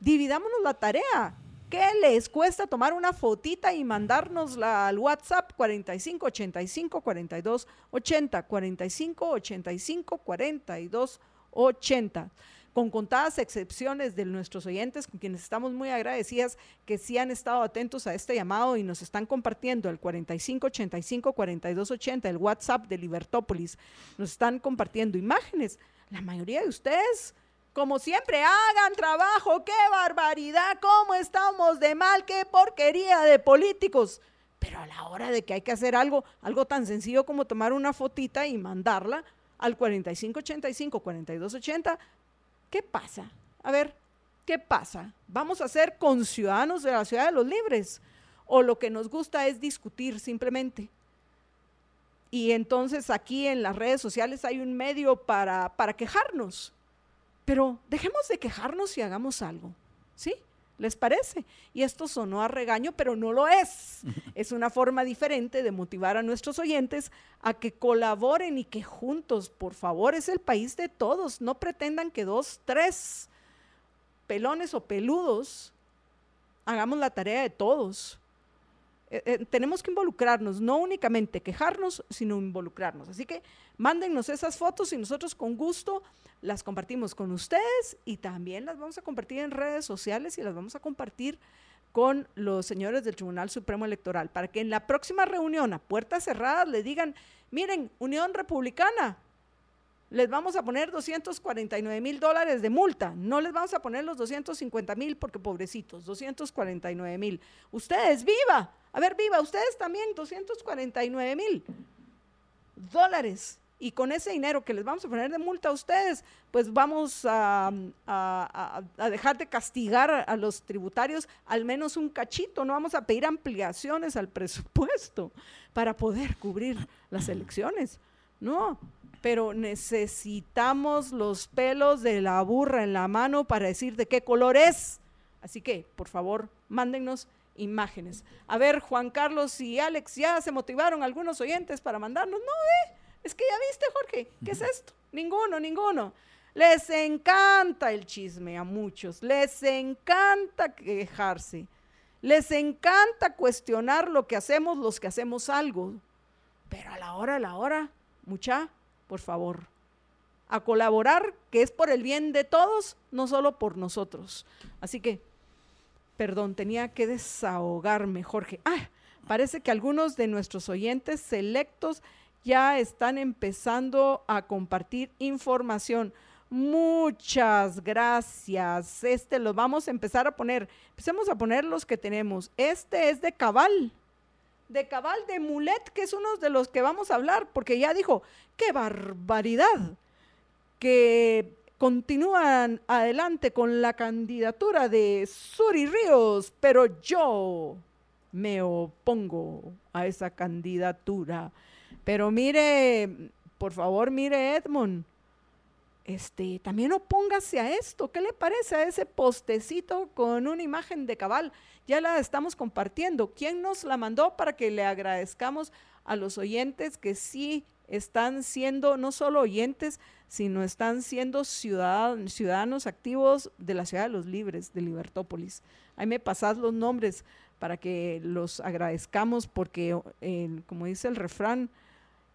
Dividámonos la tarea. ¿Qué les cuesta tomar una fotita y mandárnosla al WhatsApp 45 85 42 80 45 85 42 80? Con contadas excepciones de nuestros oyentes, con quienes estamos muy agradecidas que sí han estado atentos a este llamado y nos están compartiendo el 45 85 42 80, el WhatsApp de Libertópolis, nos están compartiendo imágenes. La mayoría de ustedes como siempre, hagan trabajo, qué barbaridad, cómo estamos de mal, qué porquería de políticos. Pero a la hora de que hay que hacer algo, algo tan sencillo como tomar una fotita y mandarla al 4585-4280, ¿qué pasa? A ver, ¿qué pasa? ¿Vamos a ser conciudadanos de la ciudad de los libres? ¿O lo que nos gusta es discutir simplemente? Y entonces aquí en las redes sociales hay un medio para, para quejarnos pero dejemos de quejarnos y hagamos algo, ¿sí? ¿Les parece? Y esto sonó a regaño, pero no lo es. Es una forma diferente de motivar a nuestros oyentes a que colaboren y que juntos, por favor, es el país de todos. No pretendan que dos, tres pelones o peludos hagamos la tarea de todos. Eh, eh, tenemos que involucrarnos, no únicamente quejarnos, sino involucrarnos. Así que mándennos esas fotos y nosotros con gusto las compartimos con ustedes y también las vamos a compartir en redes sociales y las vamos a compartir con los señores del Tribunal Supremo Electoral para que en la próxima reunión a puertas cerradas le digan, miren, Unión Republicana, les vamos a poner 249 mil dólares de multa, no les vamos a poner los 250 mil porque pobrecitos, 249 mil. Ustedes, viva, a ver, viva, ustedes también, 249 mil dólares. Y con ese dinero que les vamos a poner de multa a ustedes, pues vamos a, dejar de castigar a, los tributarios al menos un cachito, no vamos a pedir ampliaciones al presupuesto para poder cubrir las elecciones, no, pero necesitamos los pelos de la burra en la mano para decir de qué color es. Así que, por favor, mándennos imágenes. A ver, Juan Carlos y Alex, ya se motivaron algunos oyentes para mandarnos. No, eh, es que ya viste, Jorge, ¿qué es esto? Ninguno, ninguno. Les encanta el chisme a muchos, les encanta quejarse, les encanta cuestionar lo que hacemos los que hacemos algo. Pero a la hora, a la hora, mucha, por favor, a colaborar, que es por el bien de todos, no solo por nosotros. Así que, perdón, tenía que desahogarme, Jorge. Ah, parece que algunos de nuestros oyentes selectos ya están empezando a compartir información. Muchas gracias. Este lo vamos a empezar a poner. Empecemos a poner los que tenemos. Este es de Cabal. De Cabal de Mulet, que es uno de los que vamos a hablar, porque ya dijo, qué barbaridad. Que continúan adelante con la candidatura de Suri Ríos, pero yo me opongo a esa candidatura. Pero mire, por favor, mire Edmond, este, también opóngase a esto. ¿Qué le parece a ese postecito con una imagen de cabal? Ya la estamos compartiendo. ¿Quién nos la mandó para que le agradezcamos a los oyentes que sí están siendo no solo oyentes, sino están siendo ciudadanos, ciudadanos activos de la ciudad de los libres, de Libertópolis. Ahí me pasás los nombres para que los agradezcamos porque, eh, como dice el refrán,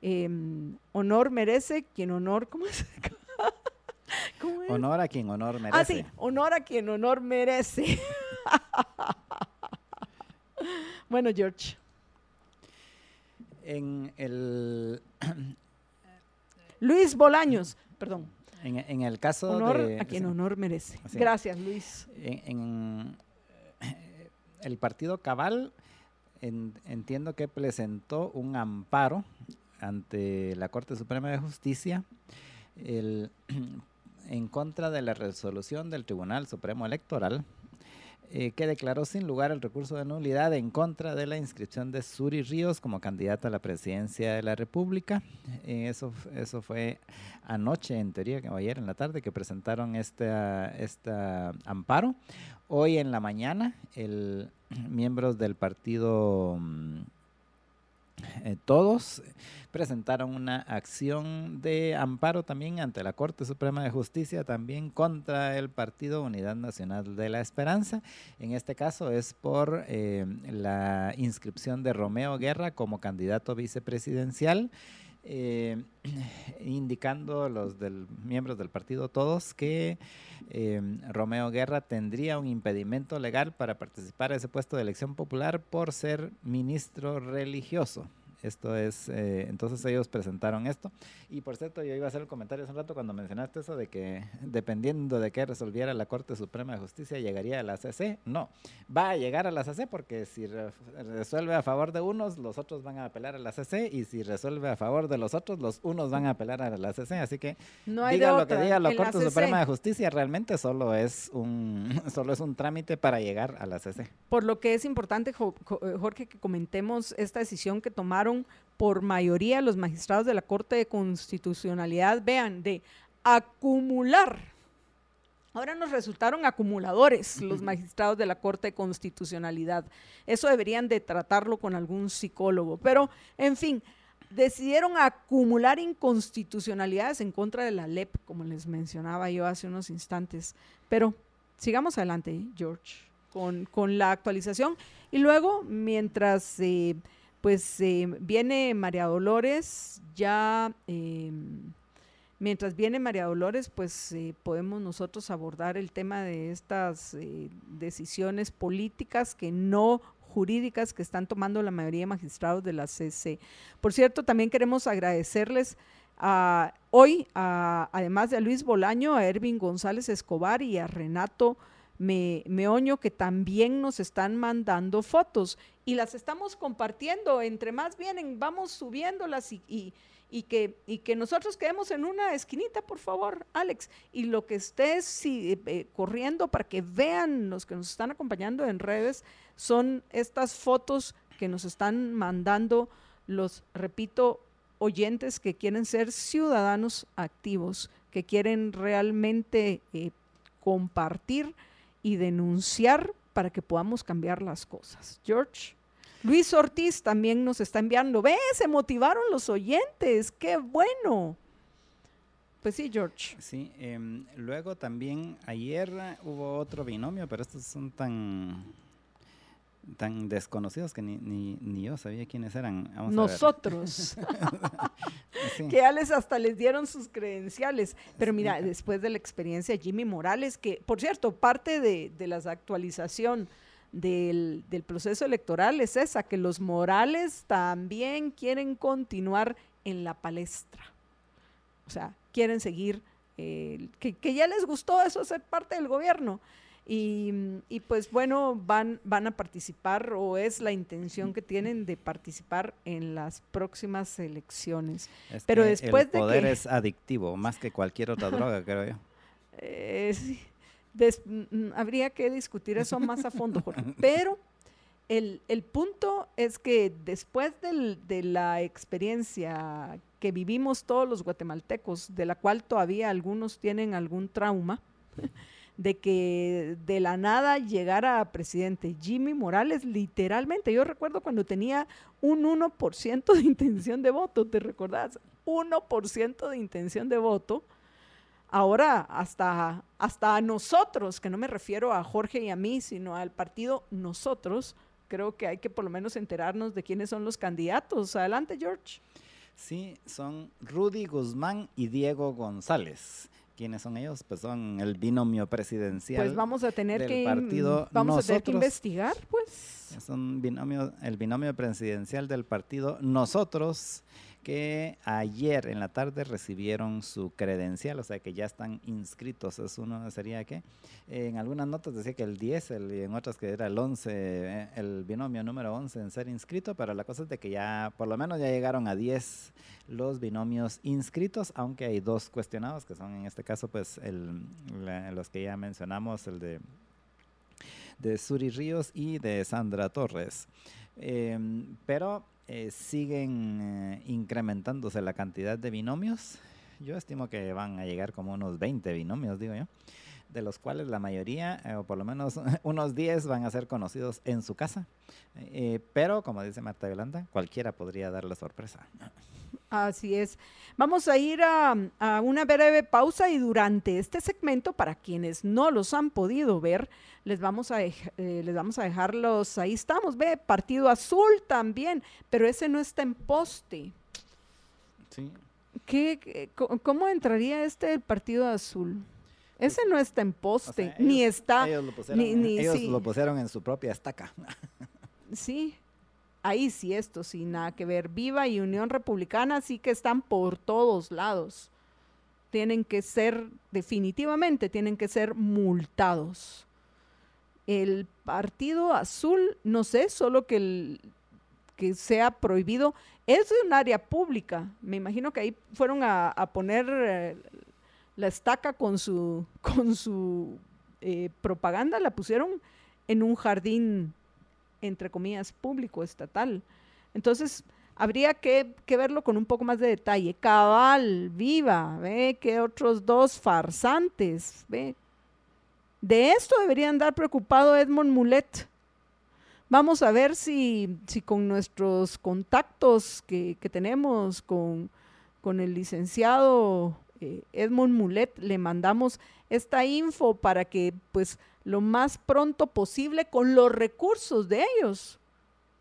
em, honor merece quien honor, ¿cómo es? Honor a quien honor merece. Ah, sí, honor a quien honor merece. bueno, George. En el... Luis Bolaños, perdón. En, el caso honor a quien honor merece. Gracias, Luis. En, el partido Cabal entiendo que presentó un amparo ante la Corte Suprema de Justicia el, en contra de la resolución del Tribunal Supremo Electoral eh, que declaró sin lugar el recurso de nulidad en contra de la inscripción de Suri Ríos como candidata a la presidencia de la República. Eh, eso, eso fue anoche, en teoría, que ayer en la tarde, que presentaron este, este amparo. Hoy en la mañana, el miembros del partido... Mm, eh, todos presentaron una acción de amparo también ante la Corte Suprema de Justicia, también contra el Partido Unidad Nacional de la Esperanza. En este caso es por eh, la inscripción de Romeo Guerra como candidato vicepresidencial. Eh, indicando los del, miembros del partido todos que Romeo Guerra tendría un impedimento legal para participar en ese puesto de elección popular por ser ministro religioso. Esto es, eh, entonces ellos presentaron esto. Y por cierto, yo iba a hacer el comentario hace un rato cuando mencionaste eso de que dependiendo de qué resolviera la Corte Suprema de Justicia, llegaría a la CC. No, va a llegar a la CC porque si resuelve a favor de unos, los otros van a apelar a la CC y si resuelve a favor de los otros, los unos van a apelar a la CC. Así que no diga lo que diga la Corte Suprema de Justicia, realmente solo es, un, solo es un trámite para llegar a la CC. Por lo que es importante, Jorge, que comentemos esta decisión que tomaron por mayoría los magistrados de la Corte de Constitucionalidad, vean, de acumular. Ahora nos resultaron acumuladores los magistrados de la Corte de Constitucionalidad. Eso deberían de tratarlo con algún psicólogo. Pero, en fin, decidieron acumular inconstitucionalidades en contra de la LEP, como les mencionaba yo hace unos instantes. Pero sigamos adelante, George, con, con la actualización. Y luego, mientras... Eh, pues eh, viene María Dolores, ya em, mientras viene María Dolores, pues eh, podemos nosotros abordar el tema de estas eh, decisiones políticas que no jurídicas que están tomando la mayoría de magistrados de la CC. Por cierto, también queremos agradecerles a, hoy, además de a Luis Bolaño, a Ervin González Escobar y a Renato me, Meoño que también nos están mandando fotos y las estamos compartiendo. Entre más vienen, vamos subiéndolas y, y, que, y que nosotros quedemos en una esquinita, por favor, Alex. Y lo que estés eh, corriendo para que vean los que nos están acompañando en redes son estas fotos que nos están mandando los, repito, oyentes que quieren ser ciudadanos activos, que quieren realmente eh, compartir y denunciar para que podamos cambiar las cosas. George. Luis Ortiz también nos está enviando. Ve, se motivaron los oyentes. Qué bueno. Pues sí, George. Sí, em, luego también ayer hubo otro binomio, pero estos son tan tan desconocidos que ni, ni, yo sabía quiénes eran. Nosotros. Que ya les hasta les dieron sus credenciales. Pero mira, después de la experiencia Jimmy Morales, que por cierto, parte de, de la actualización del, del, proceso electoral es esa, que los Morales también quieren continuar en la palestra. O sea, quieren seguir, eh, que, que ya les gustó eso ser parte del gobierno y, pues bueno, van, van a participar o es la intención que tienen de participar en las próximas elecciones. Pero después el poder es adictivo, más que cualquier otra droga, creo yo. Eh, sí. Des- mm, habría que discutir eso más a fondo, Jorge. Pero el, el punto es que después del- de la experiencia que vivimos todos los guatemaltecos, de la cual todavía algunos tienen algún trauma, de que de la nada llegara a presidente Jimmy Morales, literalmente, yo recuerdo cuando tenía un 1% de intención de voto, ¿te recordás? 1% de intención de voto. Ahora, hasta, hasta nosotros, que no me refiero a Jorge y a mí, sino al partido nosotros, creo que hay que por lo menos enterarnos de quiénes son los candidatos. Adelante, George. Sí, son Rudy Guzmán y Diego González. ¿Quiénes son ellos? Pues son el binomio presidencial. Pues vamos a tener del que partido vamos a tener que investigar, pues. Es un binomio, el binomio presidencial del partido Nosotros, que ayer en la tarde recibieron su credencial, o sea que ya están inscritos. Es uno, sería que en algunas notas decía que el 10, el- y en otras que era el 11, eh, el binomio número 11 en ser inscrito, pero la cosa es de que ya, por lo menos ya llegaron a 10 los binomios inscritos, aunque hay dos cuestionados, que son en este caso pues el, los que ya mencionamos, el de de Suri Ríos y de Sandra Torres. Em, pero eh, siguen eh, incrementándose la cantidad de binomios. Yo estimo que van a llegar como unos 20 binomios, digo yo, de los cuales la mayoría, eh, o por lo menos unos 10, van a ser conocidos en su casa. Eh, pero, como dice Marta Yolanda, cualquiera podría dar la sorpresa. Así es. Vamos a ir a, a una breve pausa y durante este segmento, para quienes no los han podido ver, les vamos a, eh, les vamos a dejarlos, ahí estamos, ve, Partido Azul también, pero ese no está en poste. Sí. ¿Qué, ¿Cómo entraría este el Partido Azul? Ese no está en O poste, sea, ni ellos- está, Ellos, lo pusieron, ni- ni- ellos sí. lo pusieron en su propia estaca. sí, ahí sí esto, sin nada que ver. Viva y Unión Republicana sí que están por todos lados. Tienen que ser, definitivamente, tienen que ser multados. El Partido Azul, no sé, solo que, el- que sea prohibido, es un área pública. Me imagino que ahí fueron a, a poner eh, la estaca con su, con su eh, propaganda, la pusieron en un jardín entre comillas, público, estatal. Entonces, habría que, que verlo con un poco más de detalle. Cabal, viva, ve que otros dos farsantes, ve. De esto debería andar preocupado Edmond Mulet. Vamos a ver si, si con nuestros contactos que, que tenemos con, con el licenciado eh, Edmond Mulet, le mandamos esta info para que pues lo más pronto posible con los recursos de ellos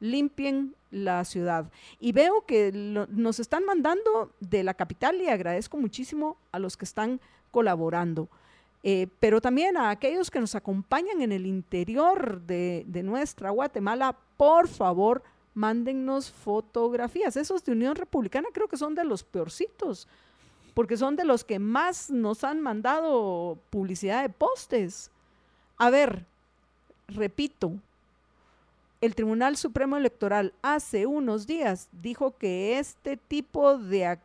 limpien la ciudad. Y veo que nos están mandando de la capital y agradezco muchísimo a los que están colaborando. Eh, pero también a aquellos que nos acompañan en el interior de, de nuestra Guatemala, por favor, mándennos fotografías. Esos de Unión Republicana creo que son de los peorcitos, porque son de los que más nos han mandado publicidad de postes. A ver, repito, el Tribunal Supremo Electoral hace unos días dijo que este tipo de,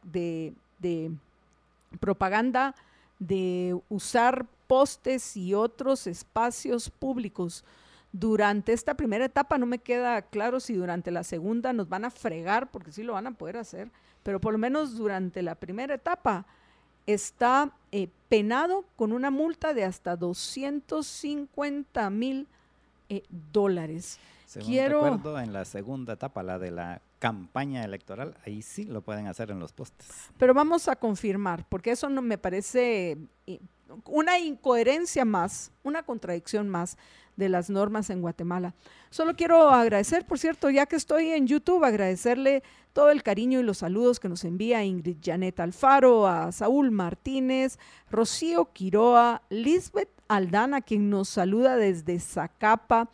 propaganda de usar postes y otros espacios públicos durante esta primera etapa, no me queda claro si durante la segunda nos van a fregar, porque sí lo van a poder hacer, pero por lo menos durante la primera etapa está eh, penado con una multa de hasta 250 mil eh, dólares. Según Quiero- recuerdo, en la segunda etapa, la de la campaña electoral, ahí sí lo pueden hacer en los postes. Pero vamos a confirmar, porque eso no me parece eh, una incoherencia más, una contradicción más de las normas en Guatemala. Solo quiero agradecer, por cierto, ya que estoy en YouTube, agradecerle todo el cariño y los saludos que nos envía Ingrid Janet Alfaro, a Saúl Martínez, Rocío Quiroa, Lisbeth Aldana, quien nos saluda desde Zacapa,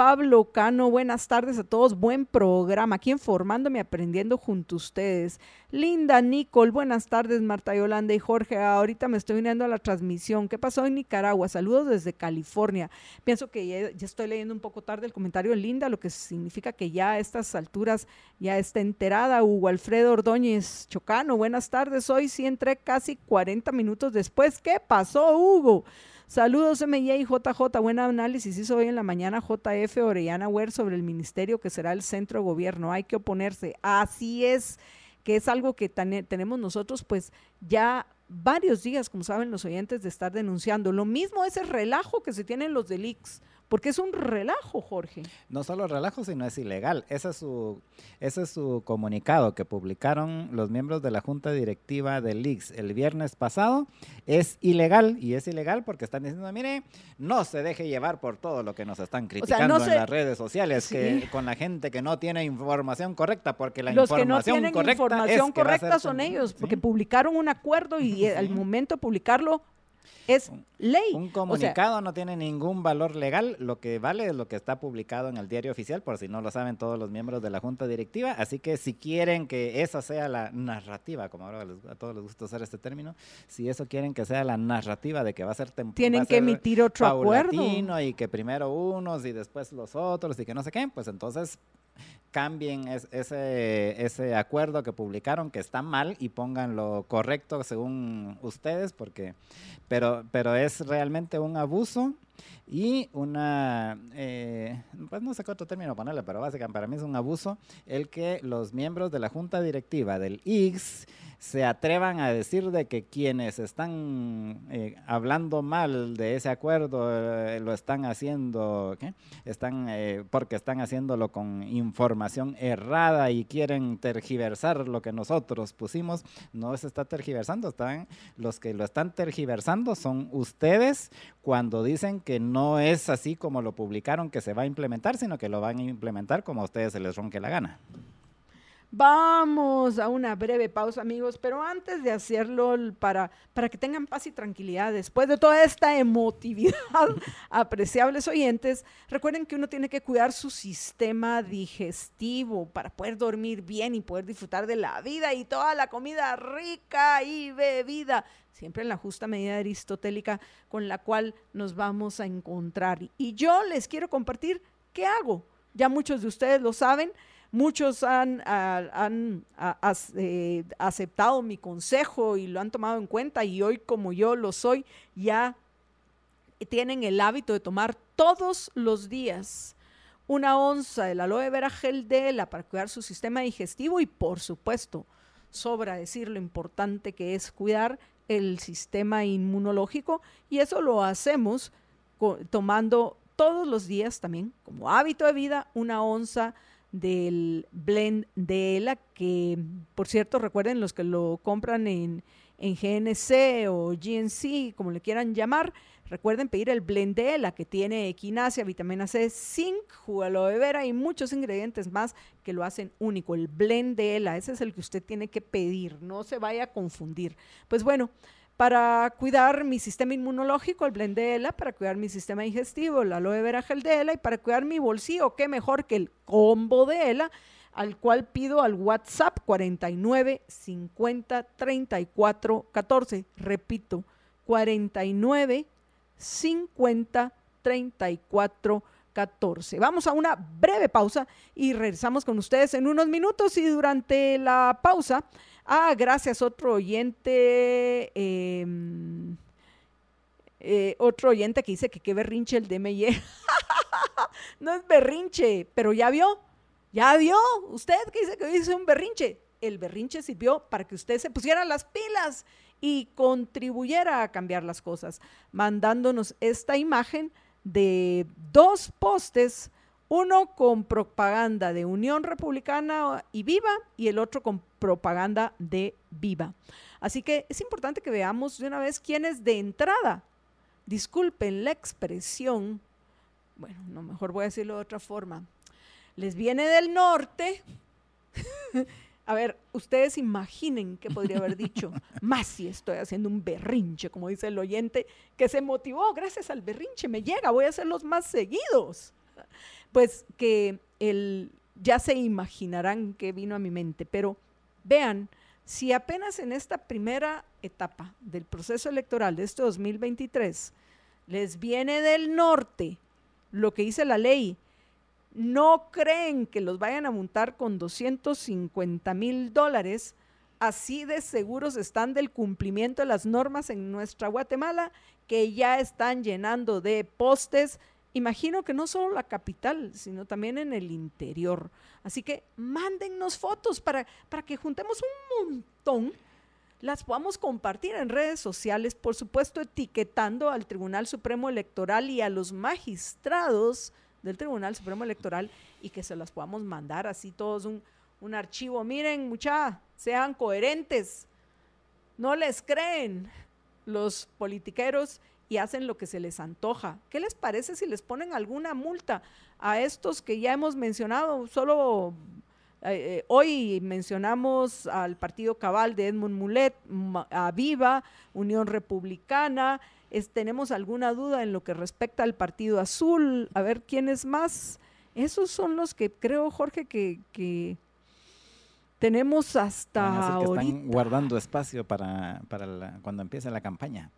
Pablo Cano, buenas tardes a todos, buen programa, aquí informándome, aprendiendo junto a ustedes. Linda Nicole, buenas tardes, Marta Yolanda y Jorge, ahorita me estoy uniendo a la transmisión. ¿Qué pasó en Nicaragua? Saludos desde California. Pienso que ya, ya estoy leyendo un poco tarde el comentario de Linda, lo que significa que ya a estas alturas ya está enterada. Hugo Alfredo Ordóñez Chocano, buenas tardes, hoy sí entré casi 40 minutos después. ¿Qué pasó, Hugo? Saludos MIA y JJ, buen análisis hizo hoy en la mañana JF Orellana Ware sobre el ministerio que será el centro de gobierno. Hay que oponerse. Así es, que es algo que tenemos nosotros pues ya varios días, como saben los oyentes, de estar denunciando. Lo mismo es el relajo que se tienen los delics porque es un relajo, Jorge. No solo relajo, sino es ilegal. Ese es su, ese es su comunicado que publicaron los miembros de la Junta Directiva del IX el viernes pasado. Es ilegal y es ilegal porque están diciendo, mire, no se deje llevar por todo lo que nos están criticando en las redes sociales, que con la gente que no tiene información correcta, porque la los información que no tienen información correcta son ellos, porque publicaron un acuerdo y al momento de publicarlo es ley. Un comunicado no tiene ningún valor legal, lo que vale es lo que está publicado en el diario oficial, por si no lo saben todos los miembros de la Junta Directiva. Así que si quieren que esa sea la narrativa, como ahora a todos les gusta usar este término, si eso quieren que sea la narrativa de que va a ser temporal. Tienen que emitir otro acuerdo. Y que primero unos y después los otros y que no sé qué, pues entonces cambien ese, ese acuerdo que publicaron que está mal y pongan lo correcto según ustedes, porque, pero, pero es realmente un abuso y una, eh, pues no sé qué otro término ponerle, pero básicamente para mí es un abuso el que los miembros de la junta directiva del IX se atrevan a decir de que quienes están eh, hablando mal de ese acuerdo eh, lo están haciendo están eh, porque están haciéndolo con información errada y quieren tergiversar lo que nosotros pusimos. No se está tergiversando están los que lo están tergiversando son ustedes cuando dicen que no es así como lo publicaron que se va a implementar sino que lo van a implementar como a ustedes se les ronque la gana Vamos a una breve pausa, amigos, pero antes de hacerlo para, para que tengan paz y tranquilidad, después de toda esta emotividad, apreciables oyentes, recuerden que uno tiene que cuidar su sistema digestivo para poder dormir bien y poder disfrutar de la vida y toda la comida rica y bebida, siempre en la justa medida aristotélica con la cual nos vamos a encontrar. Y yo les quiero compartir qué hago. Ya muchos de ustedes lo saben Muchos han, han eh, aceptado mi consejo y lo han tomado en cuenta y hoy como yo lo soy, ya tienen el hábito de tomar todos los días una onza del aloe vera gel de la para cuidar su sistema digestivo y por supuesto, sobra decir lo importante que es cuidar el sistema inmunológico y eso lo hacemos tomando todos los días también como hábito de vida una onza del blend de ELA, que por cierto recuerden los que lo compran en, en GNC o GNC, como le quieran llamar, recuerden pedir el blend de ELA que tiene equinacia, vitamina C, zinc, jugo de vera y muchos ingredientes más que lo hacen único. El blend de ELA, ese es el que usted tiene que pedir, no se vaya a confundir. Pues bueno, para cuidar mi sistema inmunológico, el blend de ELA, para cuidar mi sistema digestivo, el aloe vera gel de ELA y para cuidar mi bolsillo, qué mejor que el combo de ELA, al cual pido al WhatsApp 49 50 34 14. Repito, 49 50 34 14. Vamos a una breve pausa y regresamos con ustedes en unos minutos y durante la pausa Ah, gracias, otro oyente. Em, eh, otro oyente que dice que qué berrinche el DMY. no es berrinche, pero ya vio, ya vio. Usted que dice que dice un berrinche. El berrinche sirvió para que usted se pusiera las pilas y contribuyera a cambiar las cosas, mandándonos esta imagen de dos postes uno con propaganda de Unión Republicana y Viva y el otro con propaganda de Viva. Así que es importante que veamos de una vez quiénes de entrada, disculpen la expresión, bueno, no mejor voy a decirlo de otra forma, les viene del norte. a ver, ustedes imaginen qué podría haber dicho, más si estoy haciendo un berrinche, como dice el oyente, que se motivó gracias al berrinche, me llega, voy a hacerlos más seguidos. pues que el, ya se imaginarán que vino a mi mente, pero vean, si apenas en esta primera etapa del proceso electoral de este 2023 les viene del norte lo que dice la ley, no creen que los vayan a montar con 250 mil dólares, así de seguros están del cumplimiento de las normas en nuestra Guatemala, que ya están llenando de postes imagino que no solo la capital, sino también en el interior. Así que mándennos fotos para, para que juntemos un montón, las podamos compartir en redes sociales, por supuesto etiquetando al Tribunal Supremo Electoral y a los magistrados del Tribunal Supremo Electoral y que se las podamos mandar así todos un, un archivo. Miren, mucha, sean coherentes, no les creen los politiqueros y hacen lo que se les antoja. ¿Qué les parece si les ponen alguna multa a estos que ya hemos mencionado? Solo eh, eh, hoy mencionamos al Partido Cabal de Edmund Mulet, a Viva, Unión Republicana. ¿Tenemos alguna duda en lo que respecta al Partido Azul? A ver, ¿quién es más? Esos son los que creo, Jorge, que, tenemos hasta ahorita. Están guardando espacio para, cuando empiece la campaña.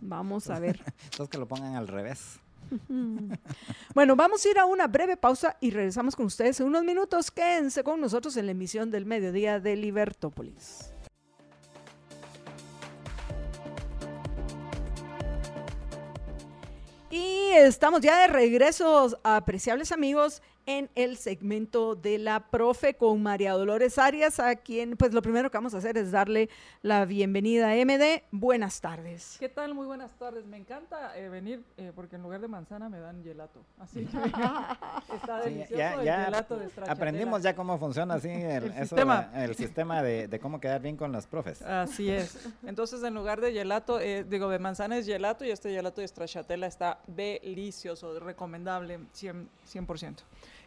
Vamos a ver. Entonces que lo pongan al revés. bueno, vamos a ir a una breve pausa y regresamos con ustedes en unos minutos. Quédense con nosotros en la emisión del mediodía de Libertópolis. Y estamos ya de regreso, apreciables amigos, en el segmento de la profe con María Dolores Arias, a quien pues lo primero que vamos a hacer es darle la bienvenida a MD. Buenas tardes. ¿Qué tal? Muy buenas tardes. Me encanta eh, venir eh, porque en lugar de manzana me dan gelato. Así que está delicioso el gelato de Aprendimos ya cómo funciona así el, sistema, el sistema de, cómo quedar bien con los profes. Así es. Entonces en lugar de gelato, eh, digo de manzana es gelato y este gelato de stracciatella está delicioso, recomendable 100%. 100%.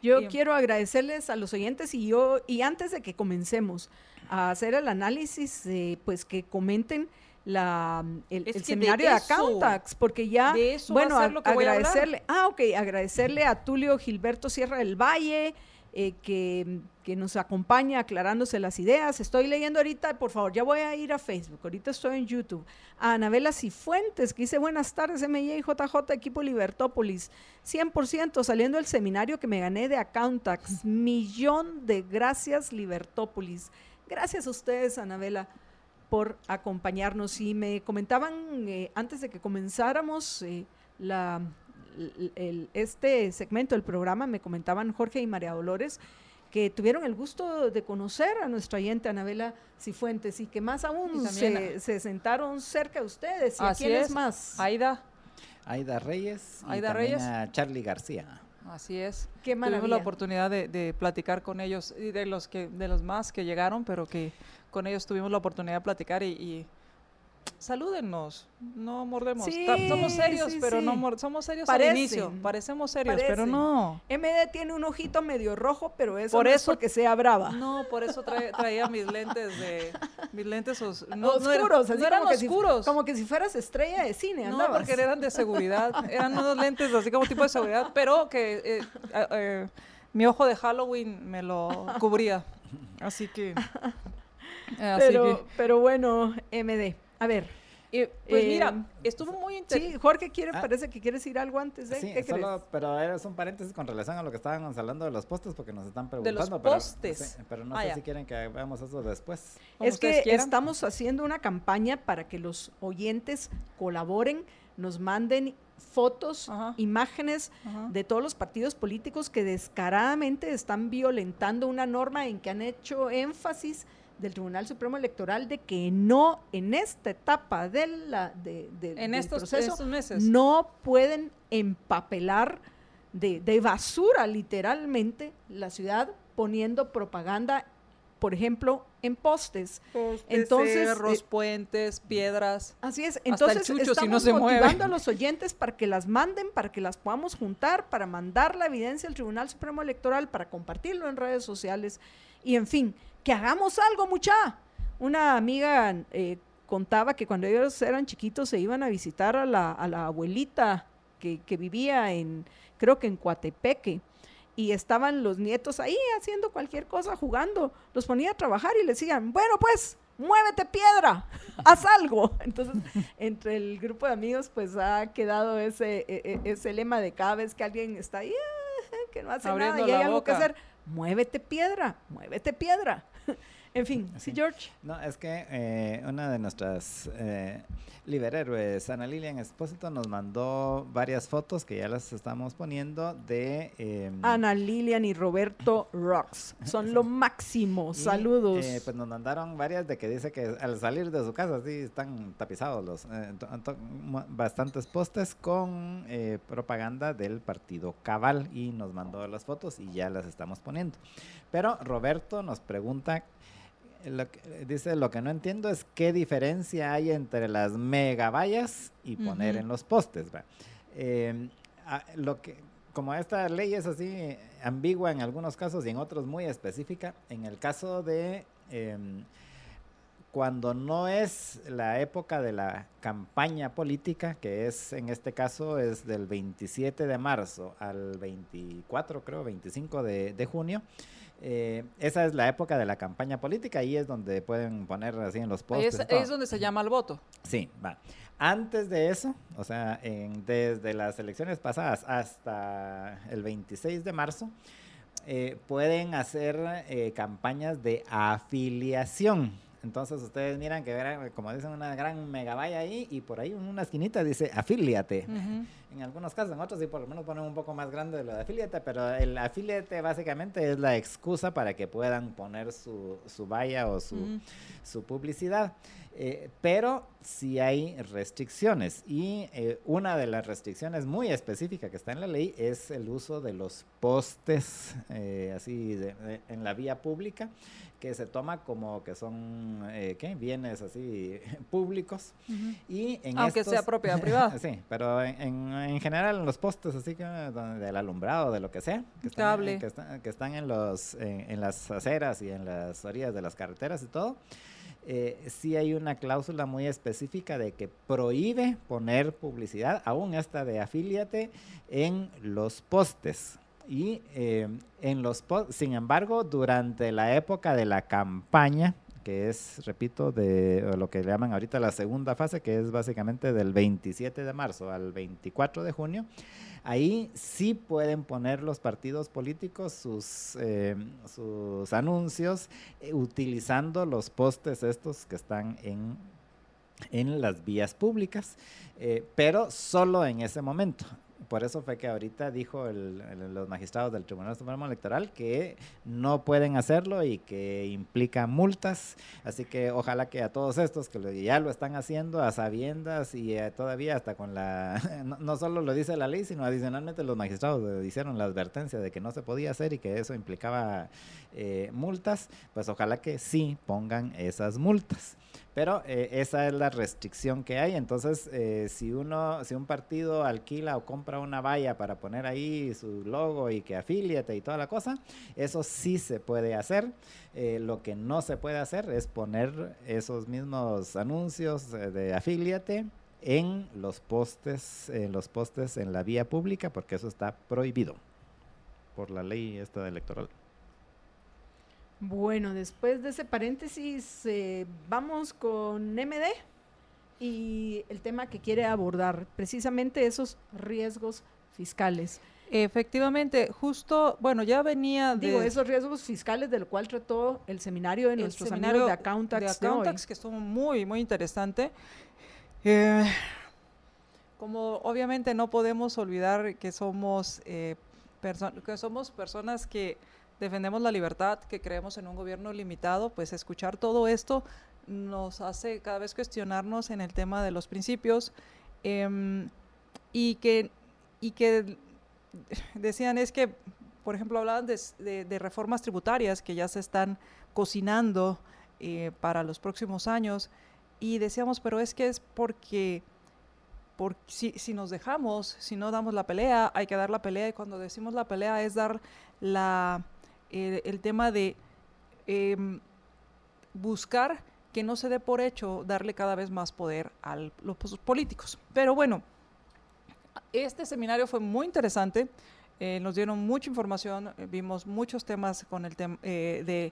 Yo quiero agradecerles a los oyentes y yo, y antes de que comencemos a hacer el análisis, pues que comenten la, el, seminario de, Accountax, porque ya, bueno, agradecerle, ah, ok, agradecerle a Tulio Gilberto Sierra del Valle, eh, que, nos acompaña aclarándose las ideas. Estoy leyendo ahorita, por favor, ya voy a ir a Facebook, ahorita estoy en YouTube. A Anabela Cifuentes, que dice buenas tardes, MJ y JJ, equipo Libertópolis, 100% saliendo del seminario que me gané de Accountax. Millón de gracias, Libertópolis. Gracias a ustedes, Anabela por acompañarnos. Y me comentaban eh, antes de que comenzáramos eh, la, este segmento del programa, me comentaban Jorge y María Dolores, que tuvieron el gusto de conocer a nuestra oyente Anabela Cifuentes y que más aún se, sentaron cerca de ustedes. ¿Y Así quién es. más? Aida. Aida Reyes. Aida Reyes. A Charlie García. Así es. Qué Tuvimos la oportunidad de, platicar con ellos y de los que de los más que llegaron, pero que con ellos tuvimos la oportunidad de platicar y salúdennos, no mordemos. somos serios, pero no somos serios al inicio. Parecemos serios, pero no. MD tiene un ojito medio rojo, pero eso por no eso que sea brava. No, por eso traía mis lentes de mis lentes no, oscuros, no, eran, oscuros. como que si fueras estrella de cine, No, porque eran de seguridad, eran unos lentes así como tipo de seguridad, pero que eh, eh, mi ojo de Halloween me lo cubría. Así que pero, pero bueno, MD. A ver. pues mira, eh, estuvo muy interesante. Sí, Jorge quiere, ah. parece que quiere decir algo antes de. Sí, solo, pero es un paréntesis con relación a lo que estábamos hablando de los postes, porque nos están preguntando. De los postes. Pero, no ah, sé si quieren que veamos eso después. Es que estamos haciendo una campaña para que los oyentes colaboren, nos manden fotos, imágenes de todos los partidos políticos que descaradamente están violentando una norma en que han hecho énfasis del Tribunal Supremo Electoral de que no en esta etapa de la, de, en del estos, proceso meses. no pueden empapelar de, de, basura literalmente la ciudad poniendo propaganda por ejemplo en postes, entonces cerros, eh, puentes piedras. Así es entonces estamos motivando a los oyentes para que las manden para que las podamos juntar para mandar la evidencia al Tribunal Supremo Electoral para compartirlo en redes sociales y en fin que hagamos algo, mucha. Una amiga eh, contaba que cuando ellos eran chiquitos se iban a visitar a la, abuelita que, que vivía en, creo que en Coatepeque, y estaban los nietos ahí haciendo cualquier cosa, jugando. Los ponía a trabajar y les decían, bueno, pues, muévete piedra, haz algo. Entonces, entre el grupo de amigos, pues ha quedado ese, e, e, ese lema de cada vez que alguien está ahí, ah, que no hace nada y hay algo que hacer, muévete piedra, muévete piedra. En fin, sí, George. No, es que eh, una de nuestras eh, liberhéroes, Ana Lilian Espósito, nos mandó varias fotos que ya las estamos poniendo de... Em, Ana Lilian y Roberto Rocks. Son lo máximo. Saludos. Eh, pues nos mandaron varias de que dice que al salir de su casa sí están tapizados los eh, bastantes postes con eh, propaganda del partido Cabal y nos mandó las fotos y ya las estamos poniendo. Pero Roberto nos pregunta lo dice, lo que no entiendo es qué diferencia hay entre las megavallas y poner en los postes. Em, lo que, como esta ley es así ambigua en algunos casos y en otros muy específica, en el caso de em, cuando no es la época de la campaña política, que es en este caso es del 27 de marzo al 24, creo, 25 de, de junio, eh, esa es la época de la campaña política, ahí es donde pueden poner así en los postes. Ahí es, donde se llama el voto. Sí, va. Antes de eso, o sea, desde las elecciones pasadas hasta el 26 de marzo, eh, pueden hacer eh, campañas de afiliación. Entonces ustedes miran que, como dicen, una gran megavalla ahí y por ahí en una esquinita dice afíliate. En algunos casos, en otros sí por lo menos ponen un poco más grande lo de afíliate, pero el afíliate básicamente es la excusa para que puedan poner su, su valla o su, su publicidad. Eh, pero sí hay restricciones y eh, una de las restricciones muy específica que está en la ley es el uso de los postes eh, así en la vía pública que se toma como que son eh, ¿qué? bienes así públicos. y en Aunque sea propiedad privada. sí, pero en, en, general en los postes así que del alumbrado, de lo que sea, que están, que, están en, los, en, las aceras y en las orillas de las carreteras y todo. Eh, sí hay una cláusula muy específica de que prohíbe poner publicidad, aún esta de afíliate, en los postes. Y eh, en los sin embargo, durante la época de la campaña, que es, repito, de lo que llaman ahorita la segunda fase, que es básicamente del 27 de marzo al 24 de junio, ahí sí pueden poner los partidos políticos sus, eh, sus anuncios eh, utilizando los postes estos que están en en las vías públicas, pero solo en ese momento por eso fue que ahorita dijo los magistrados del Tribunal Supremo Electoral que no pueden hacerlo y que implica multas. Así que ojalá que a todos estos que ya lo están haciendo a sabiendas y eh, todavía hasta con la... No, solo lo dice la ley, sino adicionalmente los magistrados hicieron la advertencia de que no se podía hacer y que eso implicaba eh, multas, pues ojalá que sí pongan esas multas. Pero eh, esa es la restricción que hay. Entonces, eh, si uno, si un partido alquila o compra una valla para poner ahí su logo y que afíliate y toda la cosa, eso sí se puede hacer. Eh, lo que no se puede hacer es poner esos mismos anuncios de afíliate en los postes, en los postes en la vía pública, porque eso está prohibido por la ley esta electoral. Bueno, después de ese paréntesis, eh, vamos con MD y el tema que quiere abordar, precisamente esos riesgos fiscales. Efectivamente, justo, bueno, ya venía de... Digo, esos riesgos fiscales del cual trató el seminario de nuestros amigos de Accountax. De que estuvo muy, muy interesante. Eh, como obviamente no podemos olvidar que somos, eh, que somos personas que defendemos la libertad, que creemos en un gobierno limitado, pues escuchar todo esto nos hace cada vez cuestionarnos en el tema de los principios em, y, que, y que decían es que, por ejemplo, hablaban de, reformas tributarias que ya se están cocinando eh, para los próximos años y decíamos, pero es que es porque... porque si, si, nos dejamos, si no damos la pelea, hay que dar la pelea y cuando decimos la pelea es dar la, eh, el tema de em, buscar que no se dé por hecho darle cada vez más poder a los políticos. Pero bueno, Este seminario fue muy interesante, eh, nos dieron mucha información, eh, vimos muchos temas con el tema de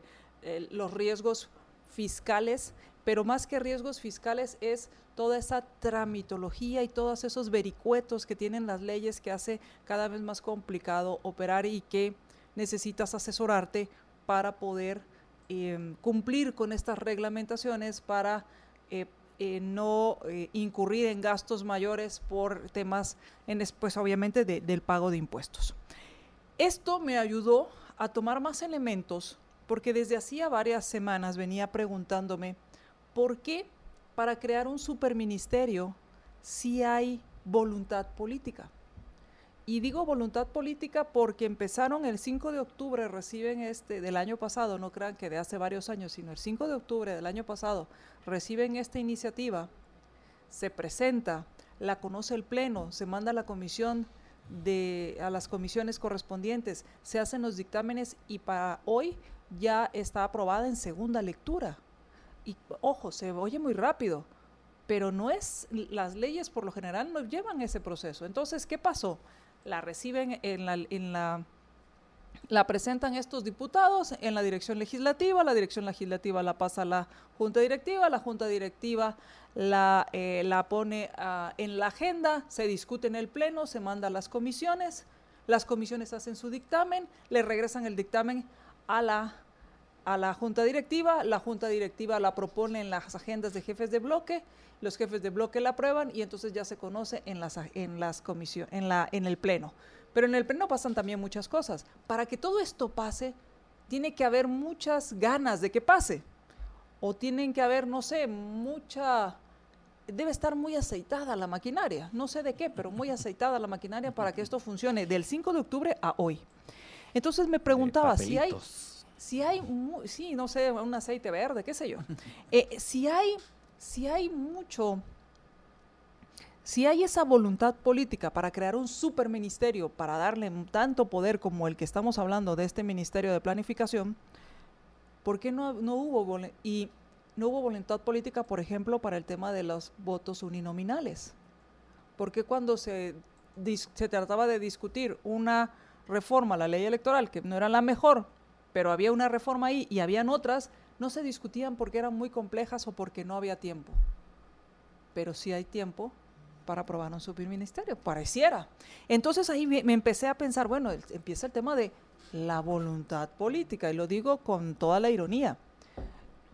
los riesgos fiscales, pero más que riesgos fiscales es toda esa tramitología y todos esos vericuetos que tienen las leyes que hace cada vez más complicado operar y que necesitas asesorarte para poder em, cumplir con estas reglamentaciones para eh, eh, no eh, incurrir en gastos mayores por temas, en, es- pues obviamente, de- del pago de impuestos. Esto me ayudó a tomar más elementos porque desde hacía varias semanas venía preguntándome por qué para crear un superministerio si hay voluntad política. Y digo voluntad política porque empezaron el 5 de octubre, reciben este del año pasado, no crean que de hace varios años, sino el 5 de octubre del año pasado, reciben esta iniciativa, se presenta, la conoce el Pleno, se manda a la comisión de, a las comisiones correspondientes, se hacen los dictámenes y para hoy ya está aprobada en segunda lectura. Y ojo, se oye muy rápido, pero no es, las leyes por lo general no llevan ese proceso. Entonces, ¿qué pasó? La reciben en la, en la, la presentan estos diputados en la dirección legislativa, la dirección legislativa la pasa a la junta directiva, la junta directiva la, eh, la pone ah, en la agenda, se discute en el pleno, se manda a las comisiones, las comisiones hacen su dictamen, le regresan el dictamen a la a la junta directiva, la junta directiva la propone en las agendas de jefes de bloque, los jefes de bloque la aprueban y entonces ya se conoce en las en las comisiones, en la en el pleno. Pero en el pleno pasan también muchas cosas. Para que todo esto pase, tiene que haber muchas ganas de que pase. O tienen que haber, no sé, mucha debe estar muy aceitada la maquinaria, no sé de qué, pero muy aceitada la maquinaria para que esto funcione del 5 de octubre a hoy. Entonces me preguntaba si hay. Si hay, sí, no sé, un aceite verde, qué sé yo. Eh, si hay, si hay mucho, si hay esa voluntad política para crear un superministerio, para darle tanto poder como el que estamos hablando de este Ministerio de Planificación, ¿por qué no, no hubo y no hubo voluntad política, por ejemplo, para el tema de los votos uninominales? ¿Por qué cuando se, se trataba de discutir una reforma a la ley electoral, que no era la mejor, pero había una reforma ahí y habían otras, no se discutían porque eran muy complejas o porque no había tiempo? Pero sí hay tiempo para aprobar un superministerio, pareciera. Entonces ahí me me empecé a pensar, bueno, el- empieza el tema de la voluntad política, y lo digo con toda la ironía.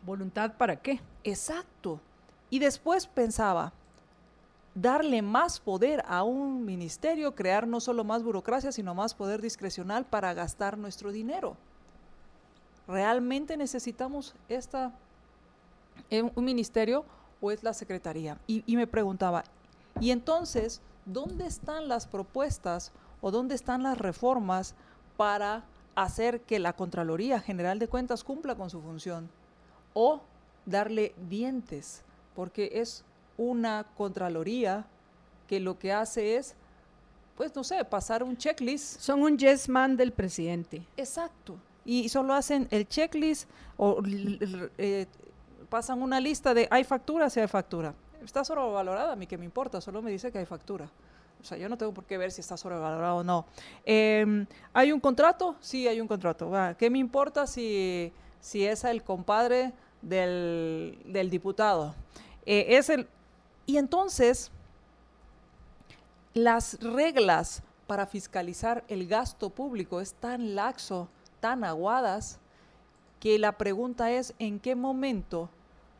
¿Voluntad para qué? Exacto. Y después pensaba, darle más poder a un ministerio, crear no solo más burocracia, sino más poder discrecional para gastar nuestro dinero. ¿Realmente necesitamos esta, eh, un ministerio o es la secretaría? Y, y me preguntaba, ¿y entonces dónde están las propuestas o dónde están las reformas para hacer que la Contraloría General de Cuentas cumpla con su función? o darle dientes, porque es una Contraloría que lo que hace es, pues no sé, pasar un checklist. Son un yes man del presidente. Exacto. Y solo hacen el checklist o eh, pasan una lista de hay factura, si hay factura. Está sobrevalorada, a mí que me importa, solo me dice que hay factura. O sea, yo no tengo por qué ver si está sobrevalorado o no. Em, ¿Hay un contrato? Sí, hay un contrato. ¿Qué me importa si, si es el compadre del, del diputado? Eh, es el, y entonces, las reglas para fiscalizar el gasto público es tan laxo, tan aguadas, que la pregunta es en qué momento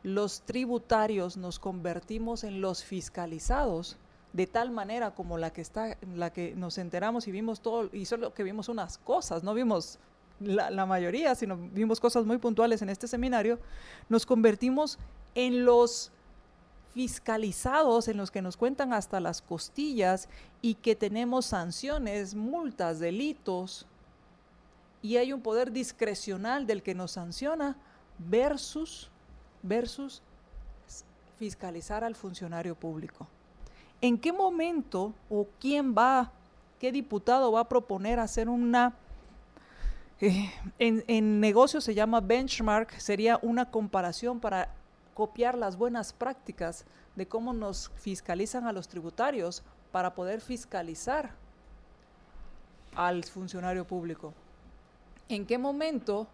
los tributarios nos convertimos en los fiscalizados de tal manera como la que está la que nos enteramos y vimos todo y solo que vimos unas cosas no vimos la, la mayoría sino vimos cosas muy puntuales en este seminario nos convertimos en los fiscalizados en los que nos cuentan hasta las costillas y que tenemos sanciones multas delitos y hay un poder discrecional del que nos sanciona versus versus fiscalizar al funcionario público. ¿En qué momento o quién va, qué diputado va a proponer hacer una, eh, en, en negocios se llama benchmark, sería una comparación para copiar las buenas prácticas de cómo nos fiscalizan a los tributarios para poder fiscalizar al funcionario público. ¿En qué momento,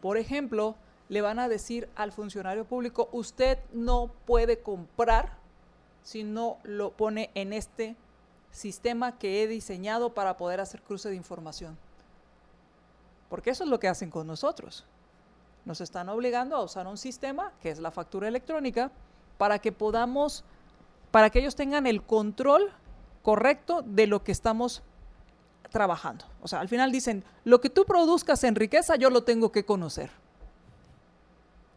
por ejemplo, le van a decir al funcionario público, usted no puede comprar si no lo pone en este sistema que he diseñado para poder hacer cruce de información? Porque eso es lo que hacen con nosotros. Nos están obligando a usar un sistema, que es la factura electrónica, para que podamos, para que ellos tengan el control correcto de lo que estamos trabajando. O sea, al final dicen, lo que tú produzcas en riqueza yo lo tengo que conocer.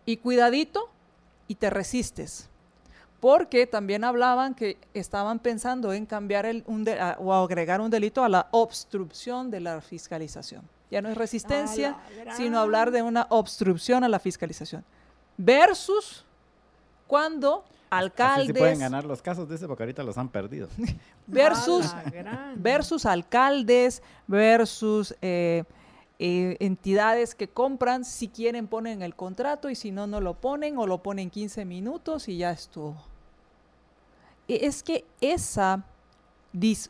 Y cuidadito y te resistes. Porque también hablaban que estaban pensando en cambiar el, un o agregar un delito a la obstrucción de la fiscalización. Ya no es resistencia, sino hablar de una obstrucción a la fiscalización. Versus cuando alcaldes. Así pueden ganar los casos, de ese porque ahorita los han perdido. versus, versus alcaldes, versus eh, eh, entidades que compran, si quieren ponen el contrato y si no, no lo ponen o lo ponen 15 minutos y ya estuvo. E, es que esa,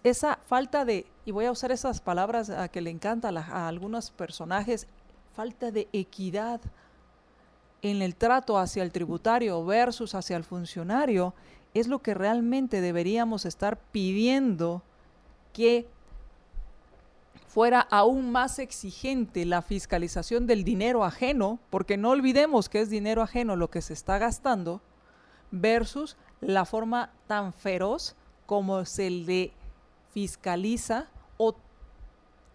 esa falta de, y voy a usar esas palabras a que le encanta a algunos personajes, falta de equidad en el trato hacia el tributario versus hacia el funcionario es lo que realmente deberíamos estar pidiendo que fuera aún más exigente la fiscalización del dinero ajeno, porque no olvidemos que es dinero ajeno lo que se está gastando, versus la forma tan feroz como se le fiscaliza o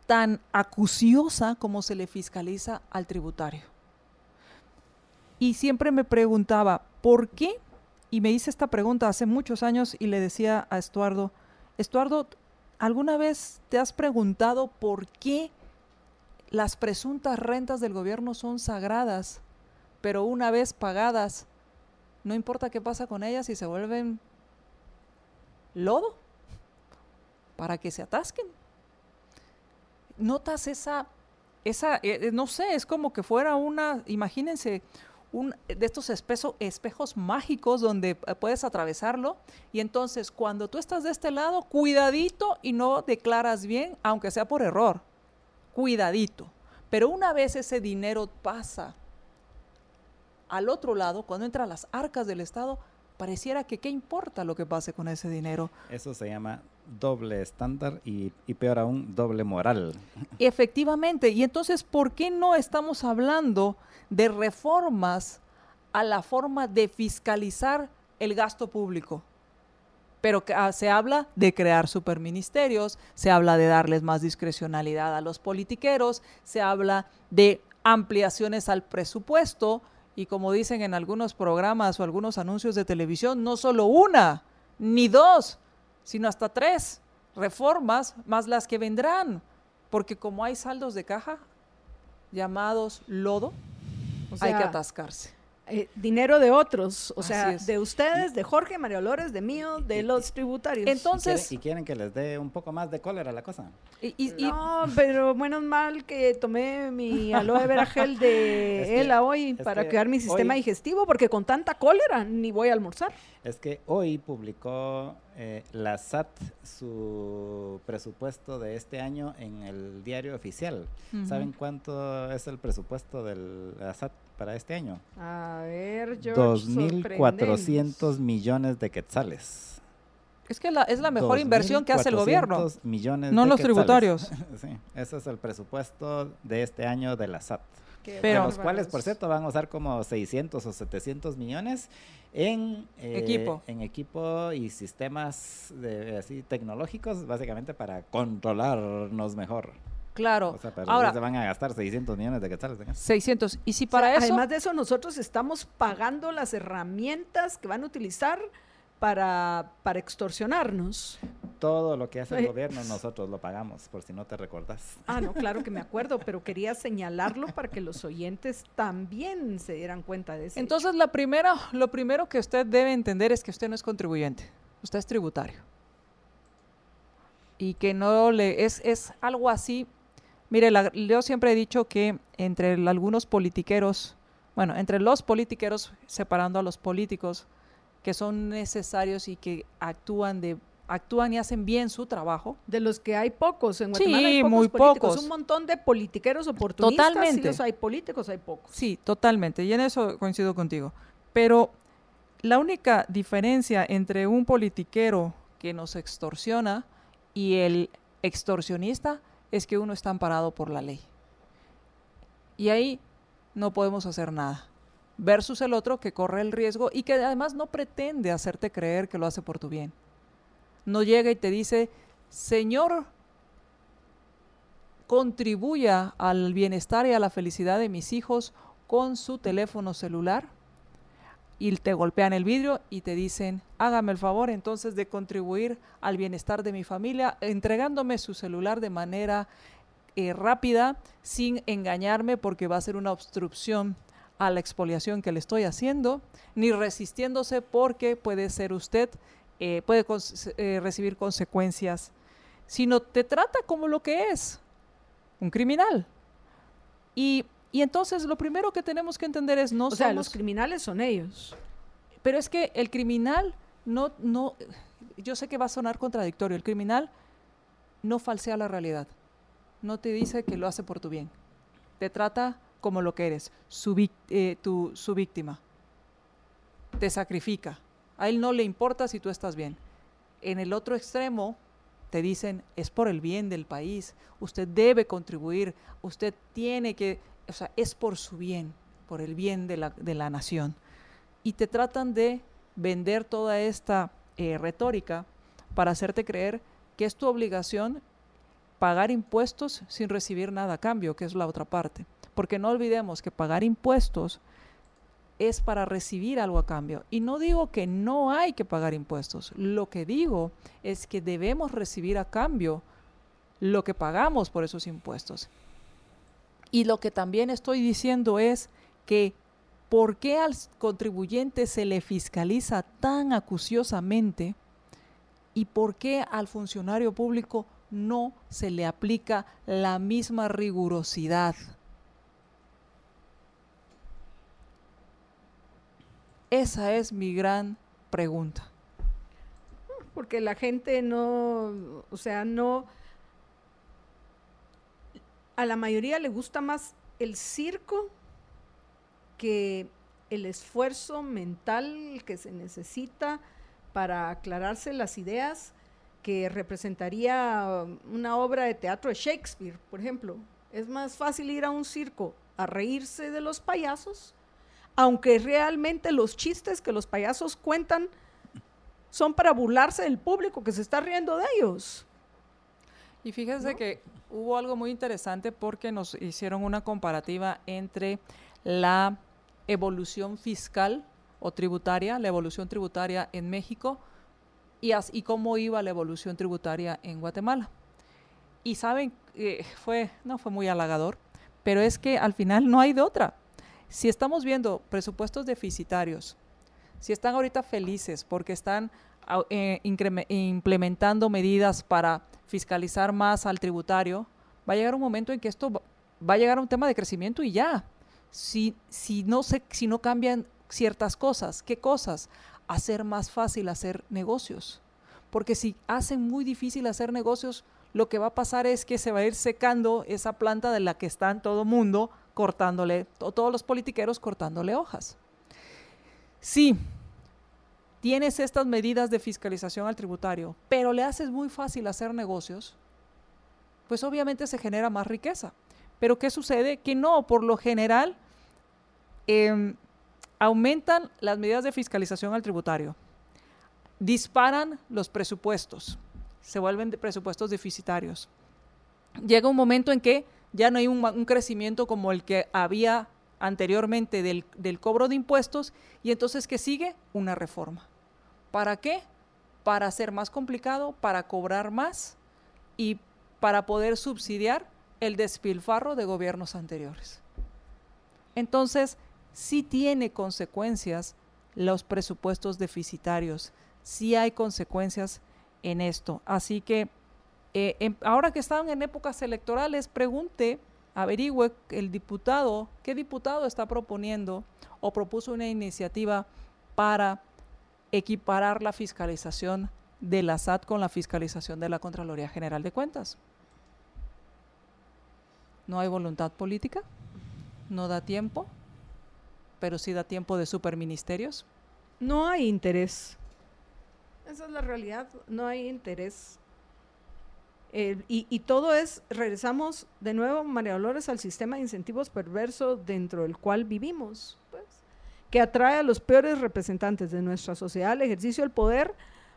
tan acuciosa como se le fiscaliza al tributario y siempre me preguntaba, ¿por qué? Y me hice esta pregunta hace muchos años y le decía a Estuardo, Estuardo, ¿alguna vez te has preguntado por qué las presuntas rentas del gobierno son sagradas, pero una vez pagadas, no importa qué pasa con ellas y se vuelven lodo para que se atasquen? ¿Notas esa, esa, eh, no sé, es como que fuera una, imagínense, de estos espejos mágicos donde eh, puedes atravesarlo y entonces cuando tú estás de este lado, cuidadito y no declaras bien, aunque sea por error, cuidadito. Pero una vez ese dinero pasa al otro lado, cuando entra a las arcas del Estado, pareciera que qué importa lo que pase con ese dinero. Eso se llama doble estándar y, y, peor aún, doble moral. Efectivamente, y entonces, ¿por qué no estamos hablando de reformas a la forma de fiscalizar el gasto público. Pero ah, se habla de crear superministerios, se habla de darles más discrecionalidad a los politiqueros, se habla de ampliaciones al presupuesto y como dicen en algunos programas o algunos anuncios de televisión, no solo una, ni dos, sino hasta tres reformas más las que vendrán, porque como hay saldos de caja llamados lodo, hay que atascarse. Eh, dinero de otros, o sea, de ustedes, de Jorge, María Dolores, de mío, de los tributarios. Entonces, ¿Y quieren, que les dé un poco más de cólera la cosa. Y, no, pero menos mal que tomé mi aloe vera gel de ELA hoy para crear mi sistema digestivo, porque con tanta cólera ni voy a almorzar. Es que hoy publicó eh, la SAT su presupuesto de este año en el diario oficial. ¿Saben cuánto es el presupuesto de la SAT para este año? A ver, yo 2.400 millones de quetzales. Es que es la mejor inversión que hace el gobierno. millones no los tributarios. sí, ese es el presupuesto de este año de la SAT. Pero, los cuales, por cierto, van a usar como 600 o 700 millones en eh, equipo. en equipo y sistemas de, así tecnológicos, básicamente para controlarnos mejor. Claro. O sea, pero Ahora, se van a gastar 600 millones de quetzales. 600. Y si para eso... Además de eso, nosotros estamos pagando las herramientas que van a utilizar para, para extorsionarnos. Todo lo que hace el gobierno nosotros lo pagamos, por si no te recordás. Ah, no, claro que me acuerdo, pero quería señalarlo para que los oyentes también se dieran cuenta de eso. Entonces, la primera, lo primero que usted debe entender es que usted no es contribuyente, usted es tributario. Y que no le... Es, es algo así... Mire, yo siempre he dicho que entre algunos politiqueros, bueno, entre los politiqueros, separando a los políticos, que son necesarios y que actúan de actúan y hacen bien su trabajo. De los que hay pocos en Guatemala. Sí, hay pocos muy políticos, pocos. Un montón de politiqueros oportunistas. Totalmente. Sí los hay políticos, hay pocos. Sí, totalmente. Y en eso coincido contigo. Pero la única diferencia entre un politiquero que nos extorsiona y el extorsionista es que uno está amparado por la ley. Y ahí no podemos hacer nada. Versus el otro que corre el riesgo y que además no pretende hacerte creer que lo hace por tu bien. No llega y te dice, Señor, contribuya al bienestar y a la felicidad de mis hijos con su teléfono celular y te golpean el vidrio y te dicen, hágame el favor entonces de contribuir al bienestar de mi familia entregándome su celular de manera eh, rápida, sin engañarme porque va a ser una obstrucción a la expoliación que le estoy haciendo, ni resistiéndose porque puede ser usted, eh, puede eh, recibir consecuencias, sino te trata como lo que es, un criminal. Y, y entonces lo primero que tenemos que entender es no o sea, los criminales son ellos. pero es que el criminal no, no, yo sé que va a sonar contradictorio, el criminal no falsea la realidad, no te dice que lo hace por tu bien, te trata como lo que eres, su, eh, tu- su víctima, te sacrifica, a él no le importa si tú estás bien. En el otro extremo te dicen, es por el bien del país, usted debe contribuir, usted tiene que, o sea, es por su bien, por el bien de la, de la nación y te tratan de vender toda esta eh, retórica para hacerte creer que es tu obligación pagar impuestos sin recibir nada a cambio, que es la otra parte. Porque no olvidemos que pagar impuestos es para recibir algo a cambio. Y no digo que no hay que pagar impuestos. Lo que digo es que debemos recibir a cambio lo que pagamos por esos impuestos. Y lo que también estoy diciendo es que ¿por qué al contribuyente se le fiscaliza tan acuciosamente y por qué al funcionario público no se le aplica la misma rigurosidad? Esa es mi gran pregunta. Porque la gente no, o sea, no, a la mayoría le gusta más el circo que el esfuerzo mental que se necesita para aclararse las ideas que representaría una obra de teatro de Shakespeare, por ejemplo. Es más fácil ir a un circo a reírse de los payasos, aunque realmente los chistes que los payasos cuentan son para burlarse del público que se está riendo de ellos. Y fíjense que hubo algo muy interesante porque nos hicieron una comparativa entre la evolución fiscal o tributaria, la evolución tributaria en México y, cómo iba la evolución tributaria en Guatemala. Y saben, eh, fue, no fue muy halagador, pero es que al final no hay de otra. Si estamos viendo presupuestos deficitarios, si están ahorita felices porque están eh, implementando medidas para fiscalizar más al tributario, va a llegar un momento en que esto va, a llegar a un tema de crecimiento y ya. Si, si, no se, si no cambian ciertas cosas, ¿qué cosas? Hacer más fácil hacer negocios. Porque si hacen muy difícil hacer negocios, lo que va a pasar es que se va a ir secando esa planta de la que están todo mundo cortándole, todos los politiqueros cortándole hojas. Sí, tienes estas medidas de fiscalización al tributario, pero le haces muy fácil hacer negocios, pues obviamente se genera más riqueza. Pero ¿qué sucede? Que no, por lo general, em, aumentan las medidas de fiscalización al tributario, disparan los presupuestos, se vuelven presupuestos deficitarios. Llega un momento en que ya no hay un crecimiento como el que había anteriormente del, del cobro de impuestos y entonces ¿qué sigue? Una reforma. ¿Para qué? Para hacer más complicado, para cobrar más y para poder subsidiar el despilfarro de gobiernos anteriores. Entonces, sí tiene consecuencias los presupuestos deficitarios, sí hay consecuencias en esto. Así que eh, em- ahora que están en épocas electorales, pregunte, averigüe el diputado, qué diputado está proponiendo o propuso una iniciativa para equiparar la fiscalización de la SAT con la fiscalización de la Contraloría General de Cuentas. No hay voluntad política, no da tiempo, pero sí da tiempo de superministerios. No hay interés. Esa es la realidad, no hay interés. Eh, y, y, todo es, regresamos de nuevo, María Dolores, al sistema de incentivos perverso dentro del cual vivimos, que atrae a los peores representantes de nuestra sociedad al ejercicio del poder,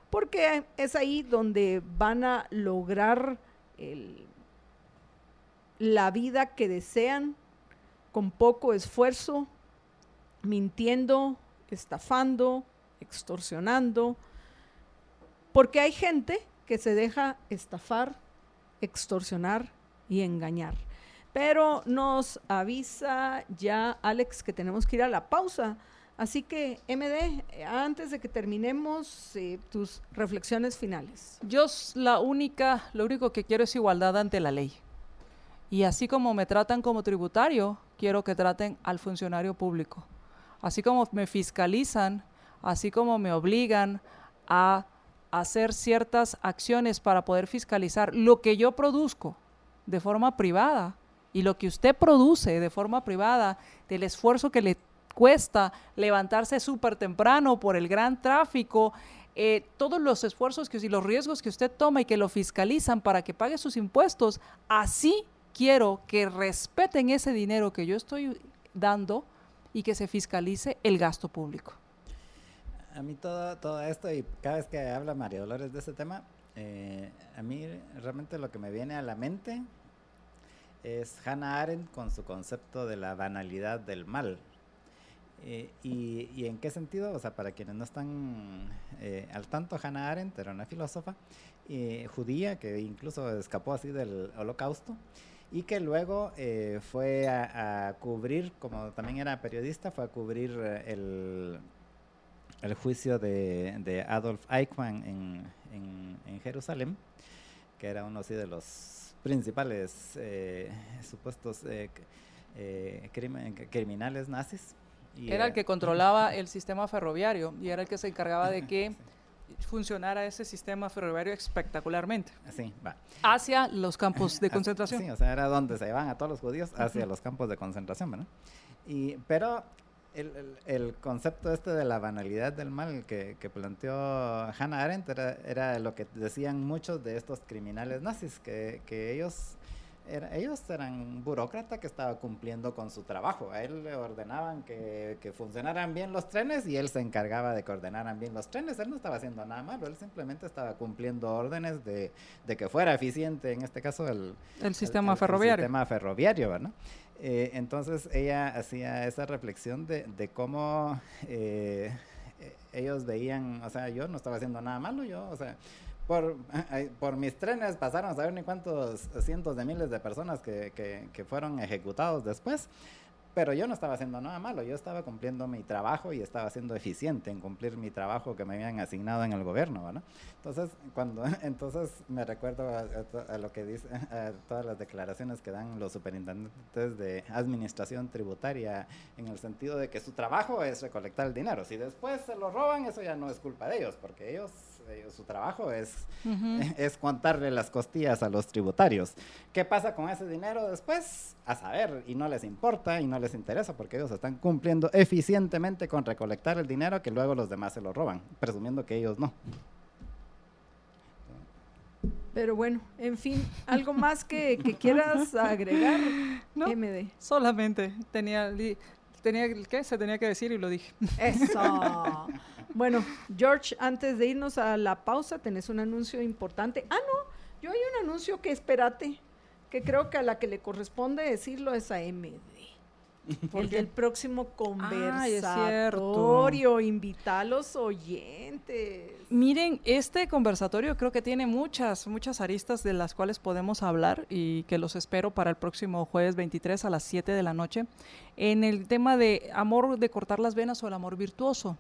porque es ahí donde van a lograr la vida que desean con poco esfuerzo, mintiendo, estafando, extorsionando, porque hay gente que se deja estafar, extorsionar y engañar. Pero nos avisa ya Alex que tenemos que ir a la pausa. Así que, MD, antes de que terminemos, eh, tus reflexiones finales. Yo la única, lo único que quiero es igualdad ante la ley. Y así como me tratan como tributario, quiero que traten al funcionario público. Así como me fiscalizan, así como me obligan a hacer ciertas acciones para poder fiscalizar lo que yo produzco de forma privada y lo que usted produce de forma privada, del esfuerzo que le cuesta levantarse súper temprano por el gran tráfico, eh, todos los esfuerzos que, y los riesgos que usted toma y que lo fiscalizan para que pague sus impuestos, así quiero que respeten ese dinero que yo estoy dando y que se fiscalice el gasto público. A mí todo, todo esto y cada vez que habla María Dolores de ese tema, eh, a mí realmente lo que me viene a la mente es Hannah Arendt con su concepto de la banalidad del mal. Eh, y, y, en qué sentido? O sea, para quienes no están eh, al tanto, Hannah Arendt era una filósofa judía que incluso escapó así del holocausto y que luego eh, fue a, cubrir, como también era periodista, fue a cubrir eh, el, el juicio de, de, Adolf Eichmann en, en, Jerusalén, que era uno así de los principales eh, supuestos criminales nazis. Y era el que controlaba el sistema ferroviario y era el que se encargaba de que funcionara ese sistema ferroviario espectacularmente. Sí, va. Hacia los campos de concentración. Sí, o sea, era donde se iban a todos los judíos, hacia los campos de concentración, ¿verdad? Y, pero el, el, concepto este de la banalidad del mal que, que planteó Hannah Arendt era, era, lo que decían muchos de estos criminales nazis, que, que ellos ellos eran un burócrata que estaba cumpliendo con su trabajo. A él le ordenaban que, que, funcionaran bien los trenes y él se encargaba de que ordenaran bien los trenes. Él no estaba haciendo nada malo, él simplemente estaba cumpliendo órdenes de, de que fuera eficiente, en este caso, el, el sistema ferroviario. El sistema ferroviario, ¿verdad? Eh, entonces ella hacía esa reflexión de, cómo eh, ellos veían, o sea, yo no estaba haciendo nada malo, yo, o sea, por, mis trenes pasaron a saber ni cuántos cientos de miles de personas que, que fueron ejecutados después. Pero yo no estaba haciendo nada malo, yo estaba cumpliendo mi trabajo y estaba siendo eficiente en cumplir mi trabajo que me habían asignado en el gobierno, ¿verdad? Entonces, cuando, entonces me recuerdo a, lo que dice, a todas las declaraciones que dan los superintendentes de administración tributaria, en el sentido de que su trabajo es recolectar el dinero. Si después se lo roban, eso ya no es culpa de ellos, porque ellos su trabajo es, es contarle las costillas a los tributarios. ¿Qué pasa con ese dinero después? A saber, y no les importa y no les interesa porque ellos están cumpliendo eficientemente con recolectar el dinero que luego los demás se lo roban, presumiendo que ellos no. Pero bueno, en fin, ¿algo más que, quieras agregar, no, MD? Solamente tenía, tenía, ¿qué? Se tenía que decir y lo dije. Eso. Bueno, George, antes de irnos a la pausa, tenés un anuncio importante. Ah, no, yo hay un anuncio que espérate, que creo que a la que le corresponde decirlo es a MD. El del próximo conversatorio, invita a los oyentes. Miren, este conversatorio creo que tiene muchas, muchas aristas de las cuales podemos hablar y que los espero para el próximo jueves 23 a las 7 de la noche. En el tema de amor de cortar las venas o el amor virtuoso.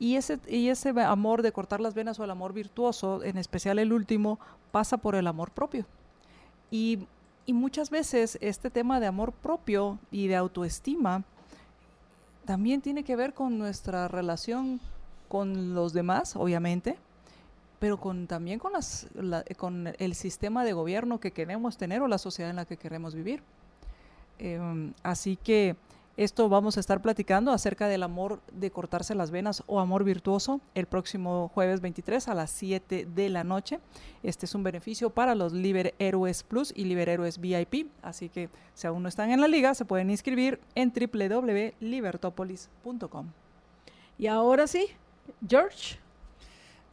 Y ese, y ese amor de cortar las venas o el amor virtuoso, en especial el último, pasa por el amor propio. Y, y muchas veces este tema de amor propio y de autoestima también tiene que ver con nuestra relación con los demás, obviamente, pero con, también con, las, con el sistema de gobierno que queremos tener o la sociedad en la que queremos vivir. Em, así que esto vamos a estar platicando acerca del amor de cortarse las venas o amor virtuoso el próximo jueves 23 a las 7 de la noche. Este es un beneficio para los Liber Héroes Plus y Liber Héroes VIP. Así que si aún no están en la liga, se pueden inscribir en www.libertopolis.com. Y ahora sí, George.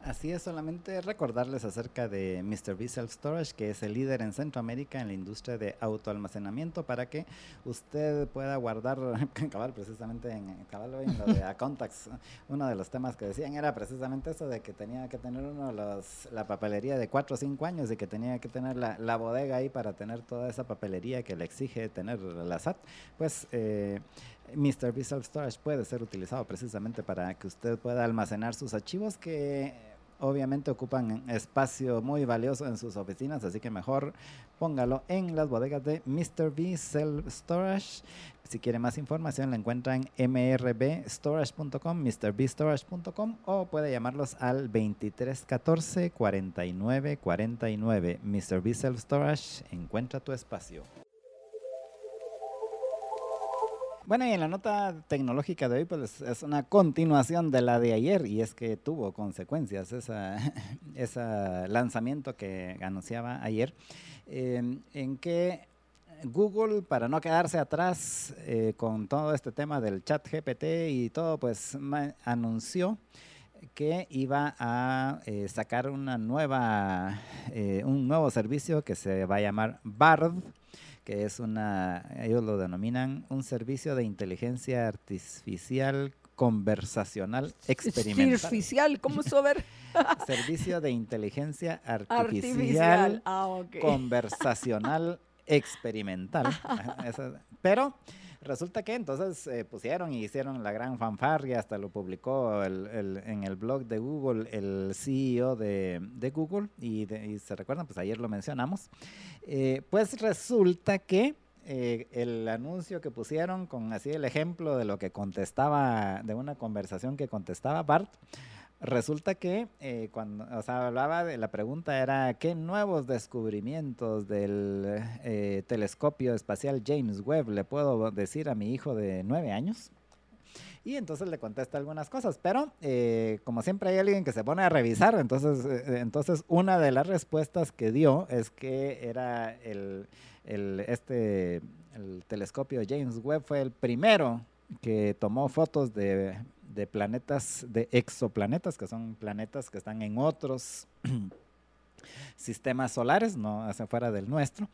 Así es, solamente recordarles acerca de Mr. B Self Storage, que es el líder en Centroamérica en la industria de autoalmacenamiento, para que usted pueda guardar, cabal, precisamente en, en lo de Accountax, uno de los temas que decían era precisamente eso de que tenía que tener uno los, la papelería de 4 o 5 años y que tenía que tener la, la, bodega ahí para tener toda esa papelería que le exige tener la SAT. Pues eh, Mr. B Self Storage puede ser utilizado precisamente para que usted pueda almacenar sus archivos que obviamente ocupan espacio muy valioso en sus oficinas, así que mejor póngalo en las bodegas de Mr. B Self Storage. Si quiere más información, la encuentran en mrbstorage.com, mrbstorage.com o puede llamarlos al 2314 49 49. Mr. B Self Storage, encuentra tu espacio. Bueno, y en la nota tecnológica de hoy, pues es una continuación de la de ayer, y es que tuvo consecuencias ese lanzamiento que anunciaba ayer, em, en que Google, para no quedarse atrás eh, con todo este tema del chat GPT y todo, pues anunció que iba a eh, sacar una nueva, eh, un nuevo servicio que se va a llamar Bard que es una, ellos lo denominan un servicio de inteligencia artificial conversacional experimental. Artificial, ¿cómo eso ver? servicio de inteligencia artificial, ah, conversacional experimental. Pero Resulta que entonces eh, pusieron y hicieron la gran fanfarria, hasta lo publicó en el blog de Google el CEO de, Google y, se recuerdan, pues ayer lo mencionamos. Eh, pues resulta que eh, el anuncio que pusieron con así el ejemplo de lo que contestaba, de una conversación que contestaba Bart, Resulta que eh, cuando, o sea, hablaba de la pregunta era qué nuevos descubrimientos del eh, telescopio espacial James Webb le puedo decir a mi hijo de nueve años. Y entonces le contesta algunas cosas, pero eh, como siempre hay alguien que se pone a revisar, entonces, entonces una de las respuestas que dio es que era el, el, este, el telescopio James Webb fue el primero que tomó fotos de de planetas, de exoplanetas, que son planetas que están en otros sistemas solares, no hacia fuera del nuestro.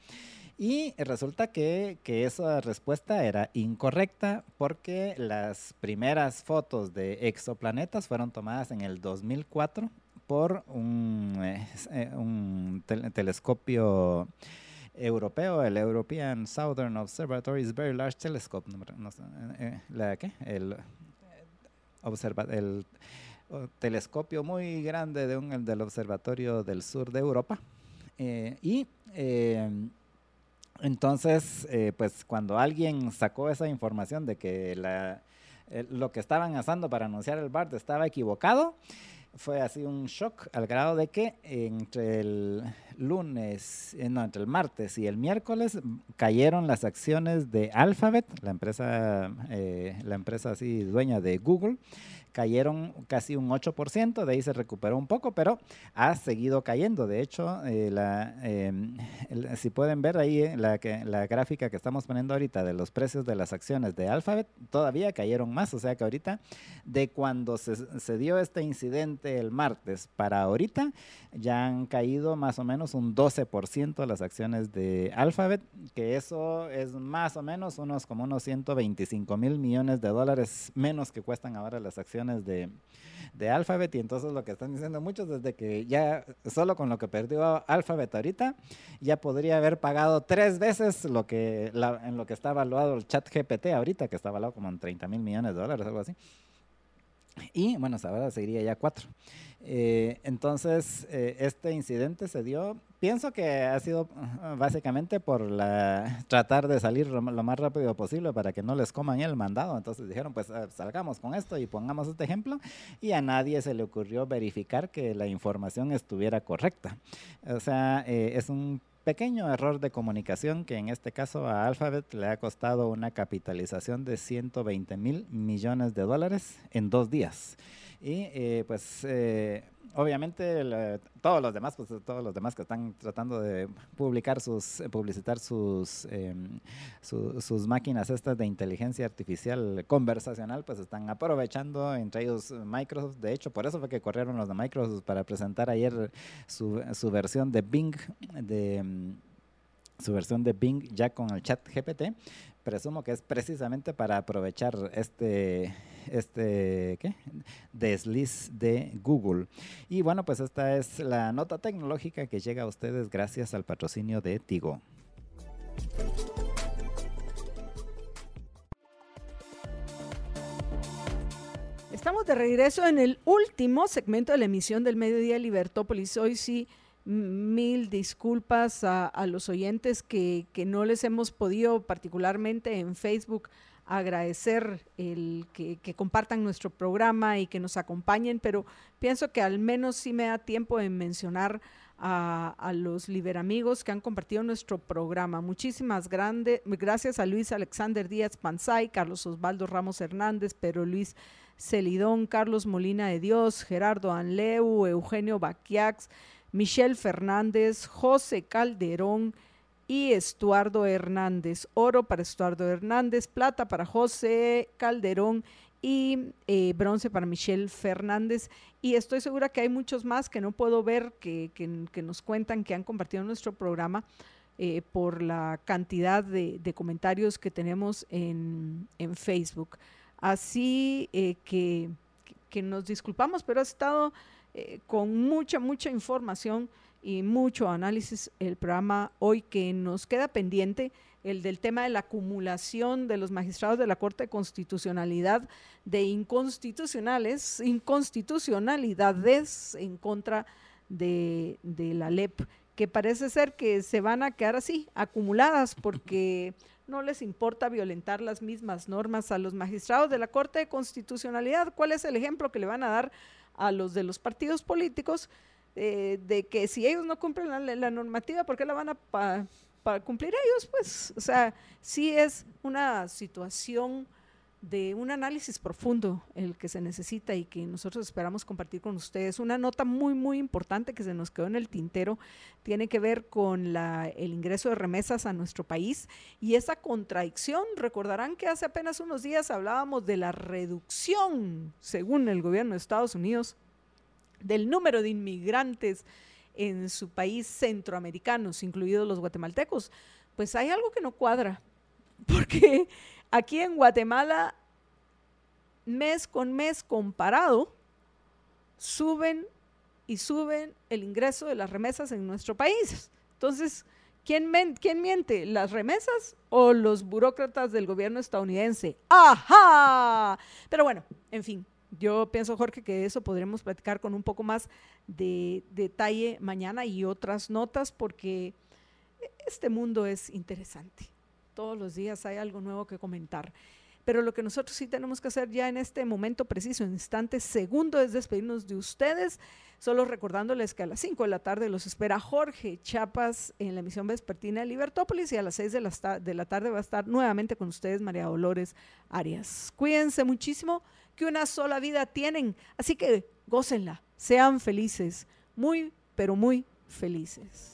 Y resulta que, que, esa respuesta era incorrecta porque las primeras fotos de exoplanetas fueron tomadas en el 2004 por un, eh, eh, un telescopio europeo, el European Southern Observatory's Very Large Telescope. No, eh, ¿la, qué? El observa el telescopio muy grande de un, del Observatorio del Sur de Europa. Eh, y eh, entonces, eh, pues cuando alguien sacó esa información de que lo que estaban haciendo para anunciar el BART estaba equivocado, fue así un shock al grado de que entre el lunes, no, entre el martes y el miércoles cayeron las acciones de Alphabet, la empresa, la empresa así dueña de Google, cayeron casi un 8%, de ahí se recuperó un poco, pero ha seguido cayendo. De hecho, eh, em, si pueden ver ahí eh, la, la gráfica que estamos poniendo ahorita de los precios de las acciones de Alphabet, todavía cayeron más, o sea que ahorita, de cuando se, se dio este incidente el martes para ahorita, ya han caído más o menos un 12% las acciones de Alphabet, que eso es más o menos unos como unos 125 mil millones de dólares menos que cuestan ahora las acciones de, de Alphabet y entonces lo que están diciendo muchos desde que ya solo con lo que perdió Alphabet ahorita ya podría haber pagado tres veces lo que en lo que está evaluado el chat GPT ahorita que está evaluado como en 30 mil millones de dólares algo así Y bueno, ahora seguiría ya cuatro. Eh, entonces, eh, este incidente se dio, pienso que ha sido uh, básicamente por la, tratar de salir lo, más rápido posible para que no les coman el mandado. Entonces dijeron, pues eh, salgamos con esto y pongamos este ejemplo. Y a nadie se le ocurrió verificar que la información estuviera correcta. O sea, eh, es un pequeño error de comunicación que en este caso a Alphabet le ha costado una capitalización de 120 mil millones de dólares en dos días. Y eh, pues eh, obviamente todos los demás, pues todos los demás que están tratando de publicar sus, eh, publicitar sus, em, su- sus máquinas estas de inteligencia artificial conversacional, pues están aprovechando, entre ellos Microsoft. De hecho, por eso fue que corrieron los de Microsoft para presentar ayer su, su versión de Bing, de em, su versión de Bing ya con el chat GPT. Presumo que es precisamente para aprovechar este, este, ¿qué? Desliz de Google. Y bueno, pues esta es la nota tecnológica que llega a ustedes gracias al patrocinio de Tigo. Estamos de regreso en el último segmento de la emisión del Mediodía Libertópolis. Hoy sí, mil disculpas a, los oyentes que, que no les hemos podido, particularmente en Facebook, agradecer el que, compartan nuestro programa y que nos acompañen, pero pienso que al menos sí me da tiempo de mencionar a, a los liberamigos que han compartido nuestro programa. Muchísimas grande, gracias a Luis Alexander Díaz Panzay, Carlos Osvaldo Ramos Hernández, Pero Luis Celidón, Carlos Molina de Dios, Gerardo Anleu, Eugenio Baquiax, Michelle Fernández, José Calderón y Estuardo Hernández. Oro para Estuardo Hernández, plata para José Calderón y eh, bronce para Michelle Fernández. Y estoy segura que hay muchos más que no puedo ver que, que- nos cuentan que han compartido nuestro programa eh, por la cantidad de, de comentarios que tenemos en, en Facebook. Así eh, que, que nos disculpamos, pero ha estado eh, con mucha, mucha información y mucho análisis el programa hoy que nos queda pendiente, el del tema de la acumulación de los magistrados de la Corte de Constitucionalidad de inconstitucionales, inconstitucionalidades en contra de, de la LEP, que parece ser que se van a quedar así, acumuladas, porque no les importa violentar las mismas normas a los magistrados de la Corte de Constitucionalidad. ¿Cuál es el ejemplo que le van a dar a los de los partidos políticos? eh, de que si ellos no cumplen la, la normativa, ¿por qué la van a cumplir ellos? Pues, o sea, sí es una situación de un análisis profundo el que se necesita y que nosotros esperamos compartir con ustedes. Una nota muy, muy importante que se nos quedó en el tintero tiene que ver con la, el ingreso de remesas a nuestro país y esa contradicción. Recordarán que hace apenas unos días hablábamos de la reducción, según el gobierno de Estados Unidos, del número de inmigrantes en su país centroamericanos, incluidos los guatemaltecos. Pues hay algo que no cuadra, porque aquí en Guatemala, mes con mes comparado, suben y suben el ingreso de las remesas en nuestro país. Entonces, ¿quién, miente? ¿Las remesas o los burócratas del gobierno estadounidense? ¡Ajá! Pero bueno, en fin, yo pienso, Jorge, que eso podremos platicar con un poco más de detalle mañana y otras notas, porque este mundo es interesante. Todos los días hay algo nuevo que comentar. Pero lo que nosotros sí tenemos que hacer ya en este momento preciso, instante, segundo, es despedirnos de ustedes. Solo recordándoles que a las 5 de la tarde los espera Jorge Chapas en la emisión vespertina de Libertópolis y a las 6 de la, de la tarde va a estar nuevamente con ustedes María Dolores Arias. Cuídense muchísimo, que una sola vida tienen, así que gócenla, sean felices, muy, pero muy felices.